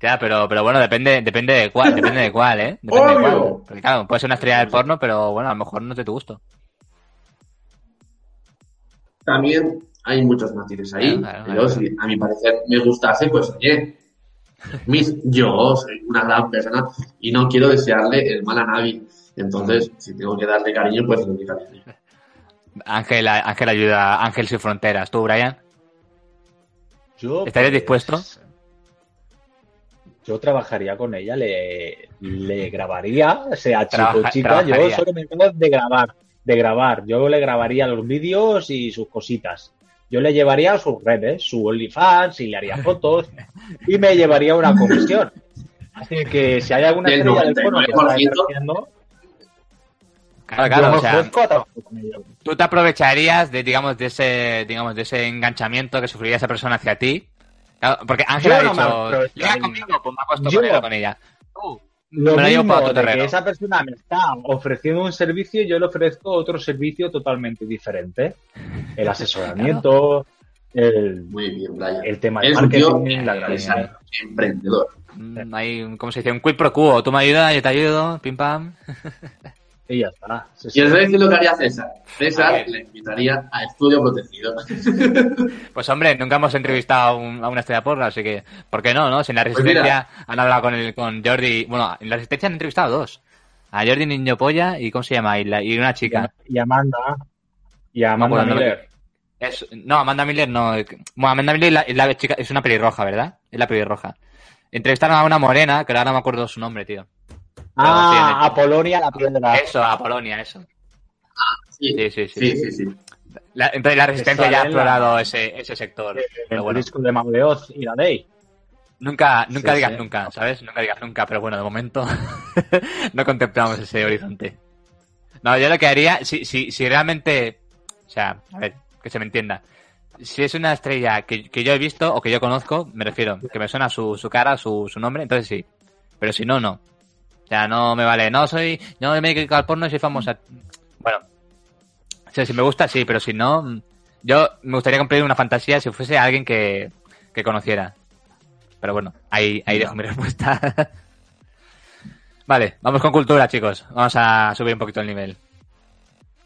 ya, pero, pero bueno, depende, depende de cuál, depende de cuál, ¿eh? Depende de cuál. Porque claro, puede ser una estrella del porno, pero bueno, a lo mejor no es de tu gusto. También hay muchos matices ahí, Claro, claro, pero claro. si a mi parecer me gustase, pues oye, mis, yo soy una gran persona y no quiero desearle el mal a nadie. Entonces, si tengo que darle cariño, pues le doy cariño. Ángel, Ángel ayuda, Ángel sin fronteras. ¿Tú, Brian? Yo, ¿Estarías pues, dispuesto? Yo trabajaría con ella, le, le grabaría, sea chico o Trabaja- chica, yo solo me encargo de grabar, de grabar. Yo le grabaría los vídeos y sus cositas. Yo le llevaría a sus redes, su OnlyFans y le haría fotos y me llevaría una comisión. Así que si hay alguna Del estrella del porno que está 99%. ejerciendo, Claro, claro, o sea, ella. tú te aprovecharías de, digamos, de ese, digamos, de ese enganchamiento que sufriría esa persona hacia ti. Claro, porque Ángel Yo ha dicho, llega conmigo, pues me Yo- con o con ella. Tú, Lo Me lo llevo mismo de que esa persona me está ofreciendo un servicio, yo le ofrezco otro servicio totalmente diferente. El asesoramiento, el, Muy bien, Brian. el tema de marketing, la empresario, emprendedor. mm, hay, ¿cómo se dice? Un quid pro quo. Tú me ayudas, yo te ayudo, pim pam. Y ya está. Sí, sí. ¿Quieres decir lo que haría César? A César le invitaría a estudio protegido. Pues hombre, nunca hemos entrevistado a, un- a una estrella porno, así que, ¿por qué no, no? Si en la Pues resistencia han hablado con el, con Jordi, bueno, en la resistencia han entrevistado a dos. A Jordi Niño Polla y ¿cómo se llama? Y, la- y una Y chica. a- Y Amanda. Y a Amanda no Miller. Es, no, Amanda Miller no. Bueno, Amanda Miller es la, es la chica, es una pelirroja, ¿verdad? Es la pelirroja. Entrevistaron a una morena, que ahora no me acuerdo su nombre, tío. Ah, el- Apolonia la piedra. Eso, a Polonia, eso. Sí, Sí, sí, sí. sí, sí. sí. La- entonces la resistencia ya ha la- explorado ese, ese sector. El bueno, disco de Mau de Oz y la Day. nunca, nunca Sí, digas sí. nunca, ¿sabes? Nunca digas nunca, pero bueno, de momento no contemplamos ese horizonte. No, yo lo que haría, si, si, si realmente, o sea, a ver, que se me entienda. Si es una estrella que, que yo he visto o que yo conozco, me refiero, que me suena su, su cara, su, su nombre, entonces sí. Pero si no, no. O sea, no me vale, no soy, no me dedico al porno y soy famosa. Bueno, o sea, si me gusta, sí, pero si no, yo me gustaría cumplir una fantasía si fuese alguien que, que conociera. Pero bueno, ahí, ahí dejo mi respuesta. vale, vamos con cultura, chicos. Vamos a subir un poquito el nivel.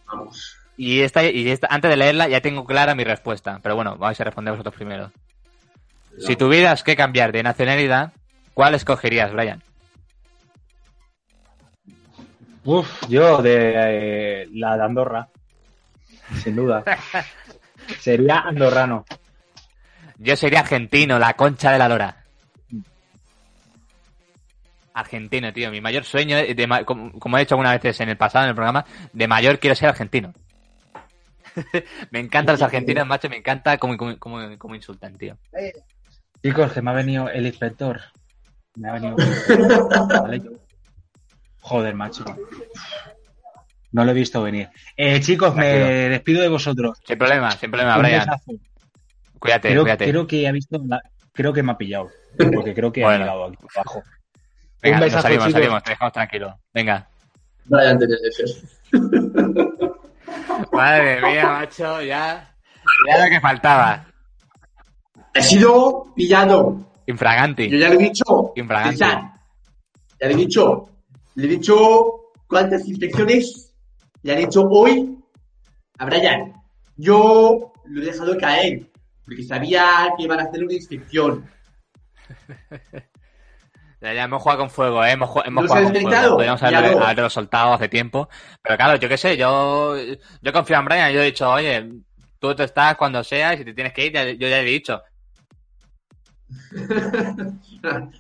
Vamos. Y esta, y esta, antes de leerla ya tengo clara mi respuesta. Pero bueno, vais a responder vosotros primero. Si tuvieras que cambiar de nacionalidad, ¿cuál escogerías, Brian? Uf, yo de eh, la de Andorra. Sin duda. Sería andorrano. Yo sería argentino, la concha de la lora. Argentino, tío. Mi mayor sueño, es de ma- como, como he dicho algunas veces en el pasado en el programa, de mayor quiero ser argentino. me encantan los argentinos, macho. Me encanta cómo, cómo- cómo insultan, tío. Chicos, que me ha venido el inspector. Me ha venido. Vale, yo- Joder, macho. No lo he visto venir. Eh, chicos, me despido de vosotros. Sin problema, sin problema, Un Brian. besazo. Cuídate, Creo, cuídate. creo que ha visto. la- Creo que me ha pillado. Porque creo que ha llegado aquí abajo. Venga, un nos besazo, salimos, chicos. salimos, te dejamos tranquilo. Venga. Brian ser. Madre mía, macho, ya. Ya lo que faltaba. He sido pillado. Infraganti. Yo ya lo he dicho. Infraganti. César, Ya le he dicho. Le he dicho cuántas inspecciones le han hecho hoy a Brian. Yo lo he dejado caer. Porque sabía que iban a hacer una inspección. Ya, hemos jugado con fuego, ¿eh? Hemos, ju- hemos ¿No os jugado con fuego. Podríamos haberlo, haberlo soltado hace tiempo. Pero claro, yo qué sé, yo, yo confío en Brian. Yo he dicho, oye, tú te estás cuando sea y si te tienes que ir, yo ya le he dicho.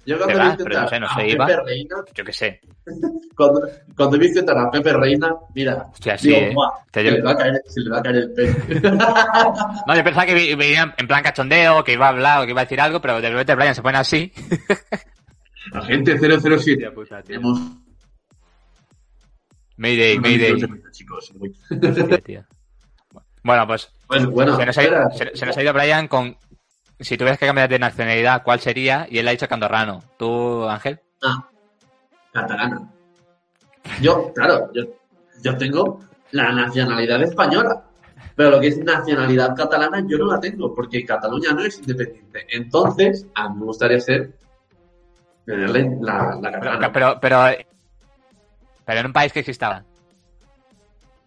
Yo cuando ¿Verdad? vi Pero no sé, no a se iba. Pepe Reina, Yo qué sé. cuando, cuando vi intentar a Pepe Reina, mira, Hostia, digo, ¿eh? "Buah, Te se, le va a caer, se le va a caer el pelo. No, yo pensaba que venía en plan cachondeo, que iba a hablar o que iba a decir algo, pero de repente Brian se pone así. Agente 007. puta, tío. Tenemos Mayday, Mayday. chicos. Hostia. Bueno, pues Bueno, bueno, se, nos ha se- se nos ha ido Brian con... Si tuvieras que cambiar de nacionalidad, ¿cuál sería? Y él ha dicho andorrano. ¿Tú, Ángel? Ah, catalana. Yo, claro, yo, yo tengo la nacionalidad española. Pero lo que es nacionalidad catalana yo no la tengo, porque Cataluña no es independiente. Entonces, a mí me gustaría ser tenerle la, la catalana. Pero, pero, pero en un país que existaba.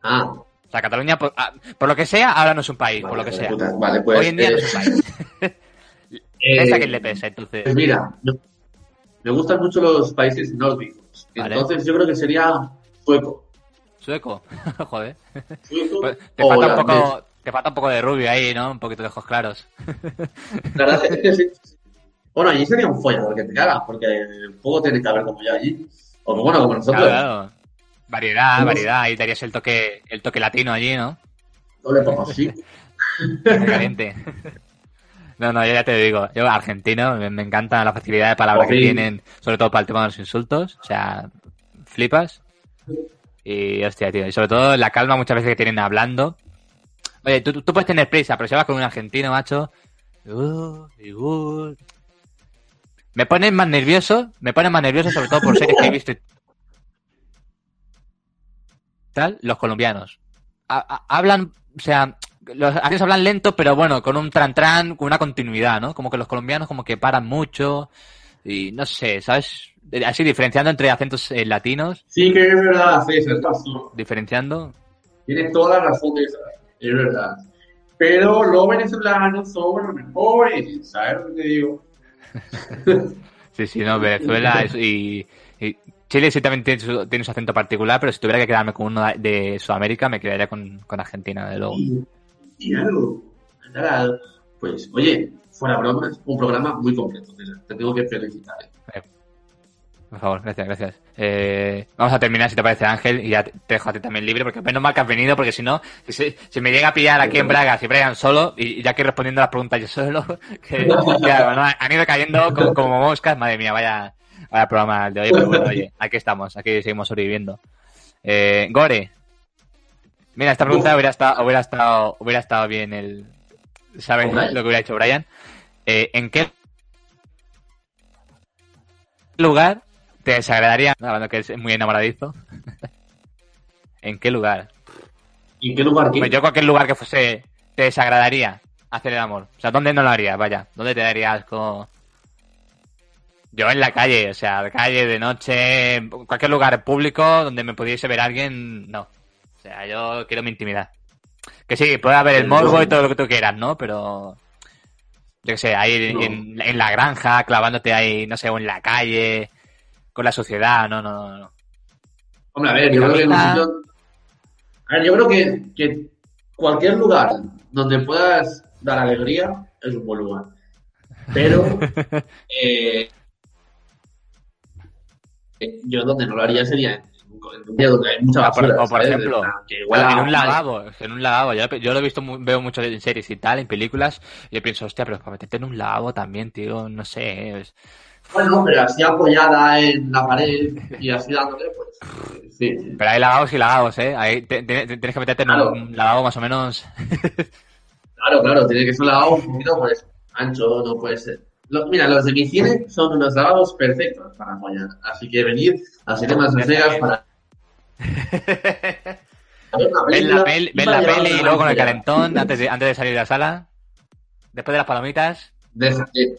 Ah, O sea, Cataluña, por, ah, por lo que sea, ahora no es un país, por lo que sea. puta, Vale, pues. Hoy en día eh, no es un país. eh, Esa que le pesa, entonces. Pues mira, me- gustan mucho los países nórdicos. Vale. Entonces yo creo que sería sueco. Sueco. Joder. Sueco Pues te, o falta un poco, te falta un poco de rubio ahí, ¿no? Un poquito de ojos claros. La verdad es que sí. Bueno, allí sería un follador que te cagas, porque poco tiene que haber como yo allí. O bueno, como nosotros. Claro. Variedad, variedad. Ahí darías el toque, el toque latino allí, ¿no? Doble papas, sí. Caliente. No, no, yo ya te digo, yo argentino, me, me encanta la facilidad de palabra que Sí. tienen, sobre todo para el tema de los insultos, o sea, flipas. Y hostia, tío, y sobre todo la calma muchas veces que tienen hablando. Oye, tú, tú puedes tener prisa, pero si vas con un argentino, macho, uh, uh, me ponen más nervioso, me ponen más nervioso sobre todo por series que he visto y tal, los colombianos. Ha- ha- hablan, o sea, los argentinos hablan lento, pero bueno, con un tran tran, con una continuidad, ¿no? Como que los colombianos como que paran mucho y no sé, ¿sabes? Así diferenciando entre acentos eh, latinos, Sí que es verdad, César, tú. diferenciando. Tienes toda la razón de esa. Es verdad. Pero los venezolanos son los mejores. ¿Sabes lo que te digo? Sí, sí, no, Venezuela es- y, y Chile sí también tiene su, tiene su acento particular, pero si tuviera que quedarme con uno de Sudamérica, me quedaría con, con Argentina, de luego. Y, y algo. Nada, Pues, oye, fuera bromas, un programa muy completo. Te tengo que felicitar. ¿eh? Por favor, gracias, gracias. Eh, vamos a terminar, si te parece, Ángel, y ya te dejo a ti también libre, porque menos mal que has venido, porque si no, si, si me llega a pillar aquí en Braga, si Brian solo, y, ya que respondiendo las preguntas yo solo, que han ido cayendo como, moscas, madre mía, vaya, vaya programa de hoy, pero bueno, oye, aquí estamos, aquí seguimos sobreviviendo. Eh, Gore, mira, esta pregunta hubiera estado, hubiera estado, hubiera estado bien el, ¿sabes Hombre. lo que hubiera hecho Brian? Eh, ¿En qué lugar te desagradaría, hablando que es muy enamoradizo, ¿en qué lugar? ¿Y en qué lugar Pues yo cualquier lugar que fuese te desagradaría hacer el amor. O sea, ¿dónde no lo harías? Vaya, ¿dónde te daría asco? Yo en la calle, o sea, de calle, de noche, cualquier lugar público donde me pudiese ver alguien, no. O sea, yo quiero mi intimidad. Que sí, puede haber el morbo y todo lo que tú quieras, ¿no? Pero, yo qué sé, ahí No. en, en la granja, clavándote ahí, no sé, o en la calle, con la sociedad, no, no, no. no. Hombre, a ver, yo creo que A ver, yo creo que, que cualquier lugar donde puedas dar alegría es un buen lugar. Pero eh, eh, yo donde no lo haría sería en en hay mucha Ah, por- basura. o por ejemplo, que huela en un lavabo, en un lavabo. Yo, yo lo he visto, veo mucho en series y tal, en películas, y yo pienso, hostia, pero para meterte en un lavabo también, tío, no sé. es- Bueno, pero así apoyada en la pared y así dándole, pues sí. sí. Pero hay lavabos y lavabos, ¿eh? Ahí te- te- te- tienes que meterte en Claro. un lavabo más o menos. Claro, claro, tiene que ser un lavabo un poquito pues ancho, no puede ser. Lo- mira, los de mi cine son unos lavabos perfectos para apoyar. Así que venid a Cinemas Vegas para película la, peli, para la peli y luego con el calentón, antes de, antes de salir de la sala. Después de las palomitas. Déjate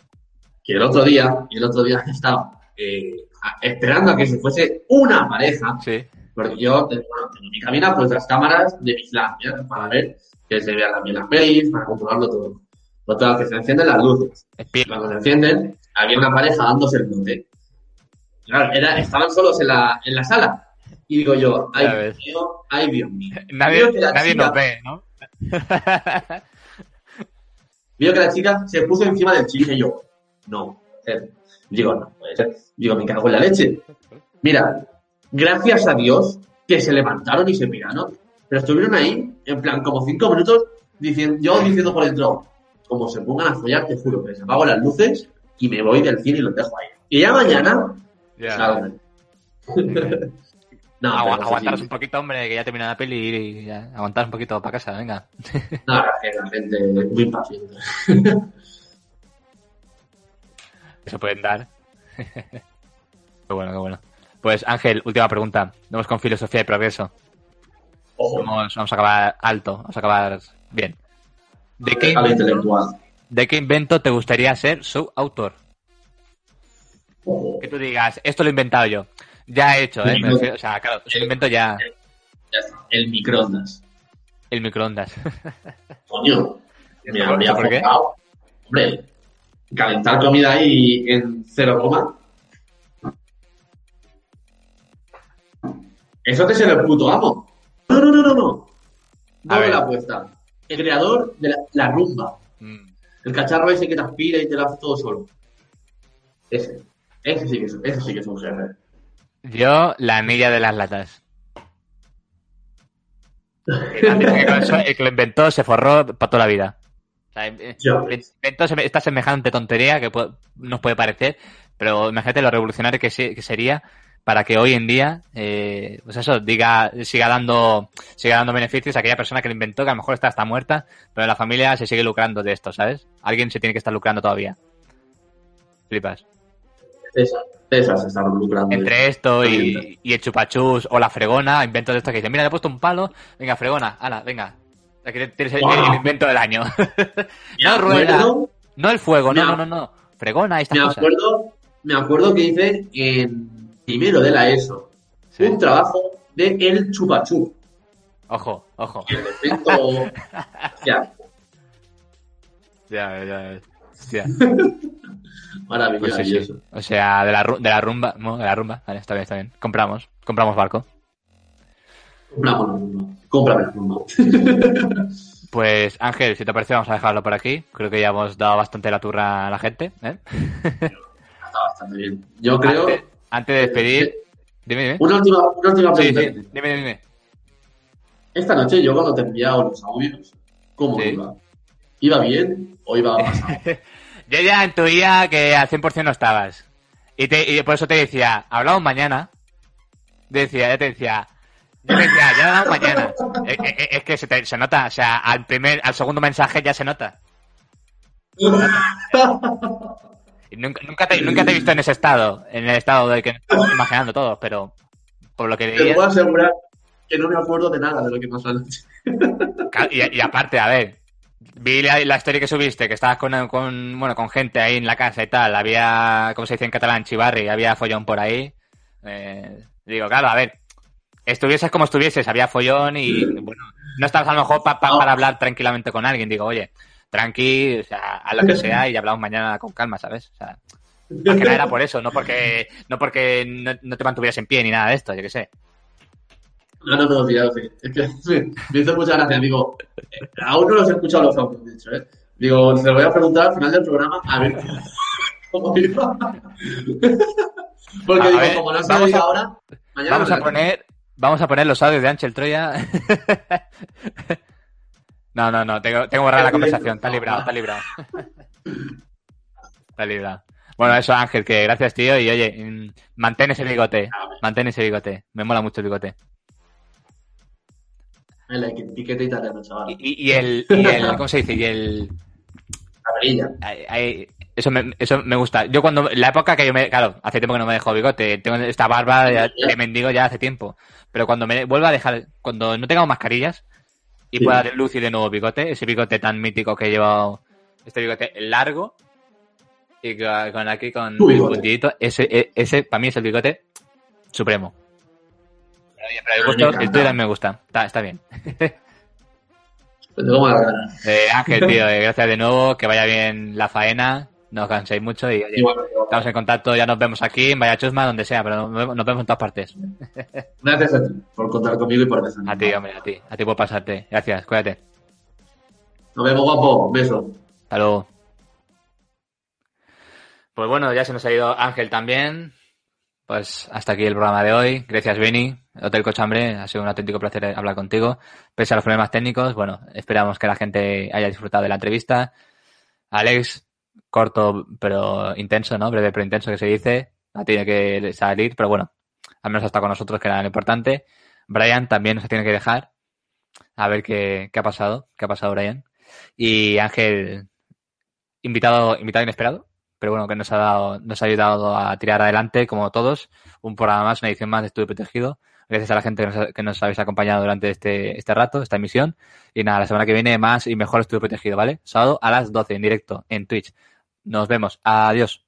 que el otro día, el otro día estaba eh, esperando a que se fuese una pareja, Sí. porque yo tengo, en mi cabina pues las cámaras de vigilancia para ver que se vean también las pelis, para controlarlo todo. Total, que se encienden las luces. Cuando se encienden, había una pareja dándose el bote. Claro, era, estaban solos en la, en la sala. Y digo yo, ay Dios mío, ay Dios mío. Nadie, nadie chica- nos ve, ¿no? Veo que la chica se puso encima del chico y yo, no. eh, Digo, no puede ser. Digo, me cago en la leche. Mira, gracias a Dios que se levantaron y se miraron. Pero estuvieron ahí, en plan, como cinco minutos, diciendo, yo diciendo por dentro, como se pongan a follar, te juro que les apago las luces y me voy del cine y los dejo ahí. Y ya mañana Ya. no, aguantaros sí. un poquito, hombre, que ya termina la peli y ya, aguantaros un poquito para casa, venga. No, que la gente es muy impaciente. Se pueden dar. qué bueno, qué bueno. Pues Ángel, última pregunta. Vamos con filosofía y progreso. Ojo, Vamos, vamos a acabar alto, vamos a acabar bien. ¿De qué, invento, intelectual. ¿De qué invento te gustaría ser su autor? Que tú digas, esto lo he inventado yo. Ya he hecho, ¿eh? Me Micro- refiero- o sea, claro, un invento ya. ya está. El microondas. El microondas. Coño, me ¿Por- habría por qué? Hombre, calentar comida ahí en cero coma. Eso te será el puto amo. No, no, no, no, no. Doble la apuesta. El creador de la, la rumba. Mm. El cacharro ese que te aspira y te lo hace todo solo. Ese. Ese sí que es, ese sí que es un jefe. Yo, la anilla de las latas. El que lo inventó se forró para toda la vida. O sea, eh, seme- esta semejante tontería que nos puede parecer, pero imagínate lo revolucionario que, se- que sería para que hoy en día, eh, pues eso, diga, siga dando, siga dando beneficios a aquella persona que lo inventó, que a lo mejor está hasta muerta, pero la familia se sigue lucrando de esto, ¿sabes? Alguien se tiene que estar lucrando todavía. Flipas. César. César se está lucrando. Entre esto y, y el chupachus o la fregona, inventos de estos que dicen, mira, le he puesto un palo, venga, fregona, ala, venga. Aquí tienes el, invento del año. No rueda, no el fuego, no, no, no, no. Fregona, estas Me cosas. acuerdo, me acuerdo que hice en primero de la ESO Sí. un trabajo de El Chupachú. Ojo, ojo. El efecto. ya, Ya, ya, ya. maravilloso. Pues sí, sí. O sea, de la, de la rumba, no, de la rumba, vale, está bien, está bien. Compramos, compramos barco. Compramos la rumba. Cómprame la rumba. Pues Ángel, si te parece, vamos a dejarlo por aquí. Creo que ya hemos dado bastante la turra a la gente. ¿eh? Está bastante bien. Yo creo. Antes, antes de despedir, dime, dime. Una última, una última pregunta. sí, dime, dime. Esta noche yo cuando te he enviado los audios, ¿cómo Sí. iba? ¿Iba bien o iba pasado? Yo ya intuía que al 100% no estabas. Y, te, y por eso te decía, hablamos mañana. Decía, ya te decía, yo te decía, ya hablamos mañana. Es, es- es que se, te- se nota, o sea, al primer, al segundo mensaje ya se nota. Y nunca, nunca, te, nunca te he visto en ese estado, en el estado de que estamos imaginando todos, pero por lo que Te puedo asegurar que no me acuerdo de nada de lo que pasó anoche. Y, y aparte, a ver, vi la, la historia que subiste, que estabas con, con, bueno, con gente ahí en la casa y tal, había, como se dice en catalán, chivarri, había follón por ahí. Eh, digo, claro, a ver, estuvieses como estuvieses, había follón y, bueno, no estabas a lo mejor pa- pa- para hablar tranquilamente con alguien. Digo, oye, tranqui, o sea, haz lo que sea y hablamos mañana con calma, ¿sabes? O sea, más que nada era por eso, no porque, no porque no, no te mantuvieras en pie ni nada de esto, yo qué sé. No, no, no, ya lo sé. Es que me, me hizo mucha gracia. Digo, eh, aún no los he escuchado los audios, de hecho, ¿eh? Digo, se lo voy a preguntar al final del programa a ver cómo iba. Porque A digo, ver, como no se vamos diga a- ahora, mañana Vamos a lo poner, vamos a poner los audios de Ángel Troya. No, no, no, tengo, tengo borrada la conversación. Está librado, está librado. Está librado. Bueno, eso, Ángel, que gracias, tío. Y oye, mm, mantén ese bigote. Mantén ese bigote. Me mola mucho el bigote. El etiqueta italiano, chaval. Y, el, y el, ¿cómo se dice? Y el, eso me, eso me gusta. Yo cuando, la época que yo me, claro, hace tiempo que no me dejo bigote. Tengo esta barba de, de mendigo ya hace tiempo. Pero cuando me vuelva a dejar, cuando no tengamos mascarillas y Sí. pueda lucir de nuevo bigote, ese bigote tan mítico que he llevado, este bigote largo y con, con aquí con un puntillito, ese, e- ese para mí es el bigote supremo. Pero, oye, pero el, tuyo me gusta. Está, está bien. Pues tengo malas ganas. Eh, Ángel, tío, eh, gracias de nuevo, que vaya bien la faena, no os canséis mucho y oye, Igual, estamos en contacto, ya nos vemos aquí, en Vallachusma, donde sea, pero nos vemos, en todas partes. Gracias a ti por contar conmigo y por defenderme. A ti, hombre, a ti, a ti por pasarte. Gracias, cuídate. Nos vemos, guapo. Un beso. Hasta luego. Pues bueno, ya se nos ha ido Ángel también. Pues hasta aquí el programa de hoy. Gracias, Beni. Hotel Cochambre, ha sido un auténtico placer hablar contigo. Pese a los problemas técnicos, bueno, esperamos que la gente haya disfrutado de la entrevista. Alex, corto pero intenso, ¿no? Breve pero intenso que se dice. No tiene que salir, pero bueno, al menos está con nosotros, que era lo importante. Brian también se tiene que dejar. A ver qué, qué ha pasado. ¿Qué ha pasado, Brian? Y Ángel, invitado, invitado inesperado, pero bueno, que nos ha dado, nos ha ayudado a tirar adelante, como todos, un programa más, una edición más de Estudio Protegido. Gracias a la gente que nos, que nos habéis acompañado durante este, este rato, esta emisión. Y nada, la semana que viene más y mejor estudio protegido, ¿vale? Sábado a las 12 en directo en Twitch. Nos vemos. Adiós.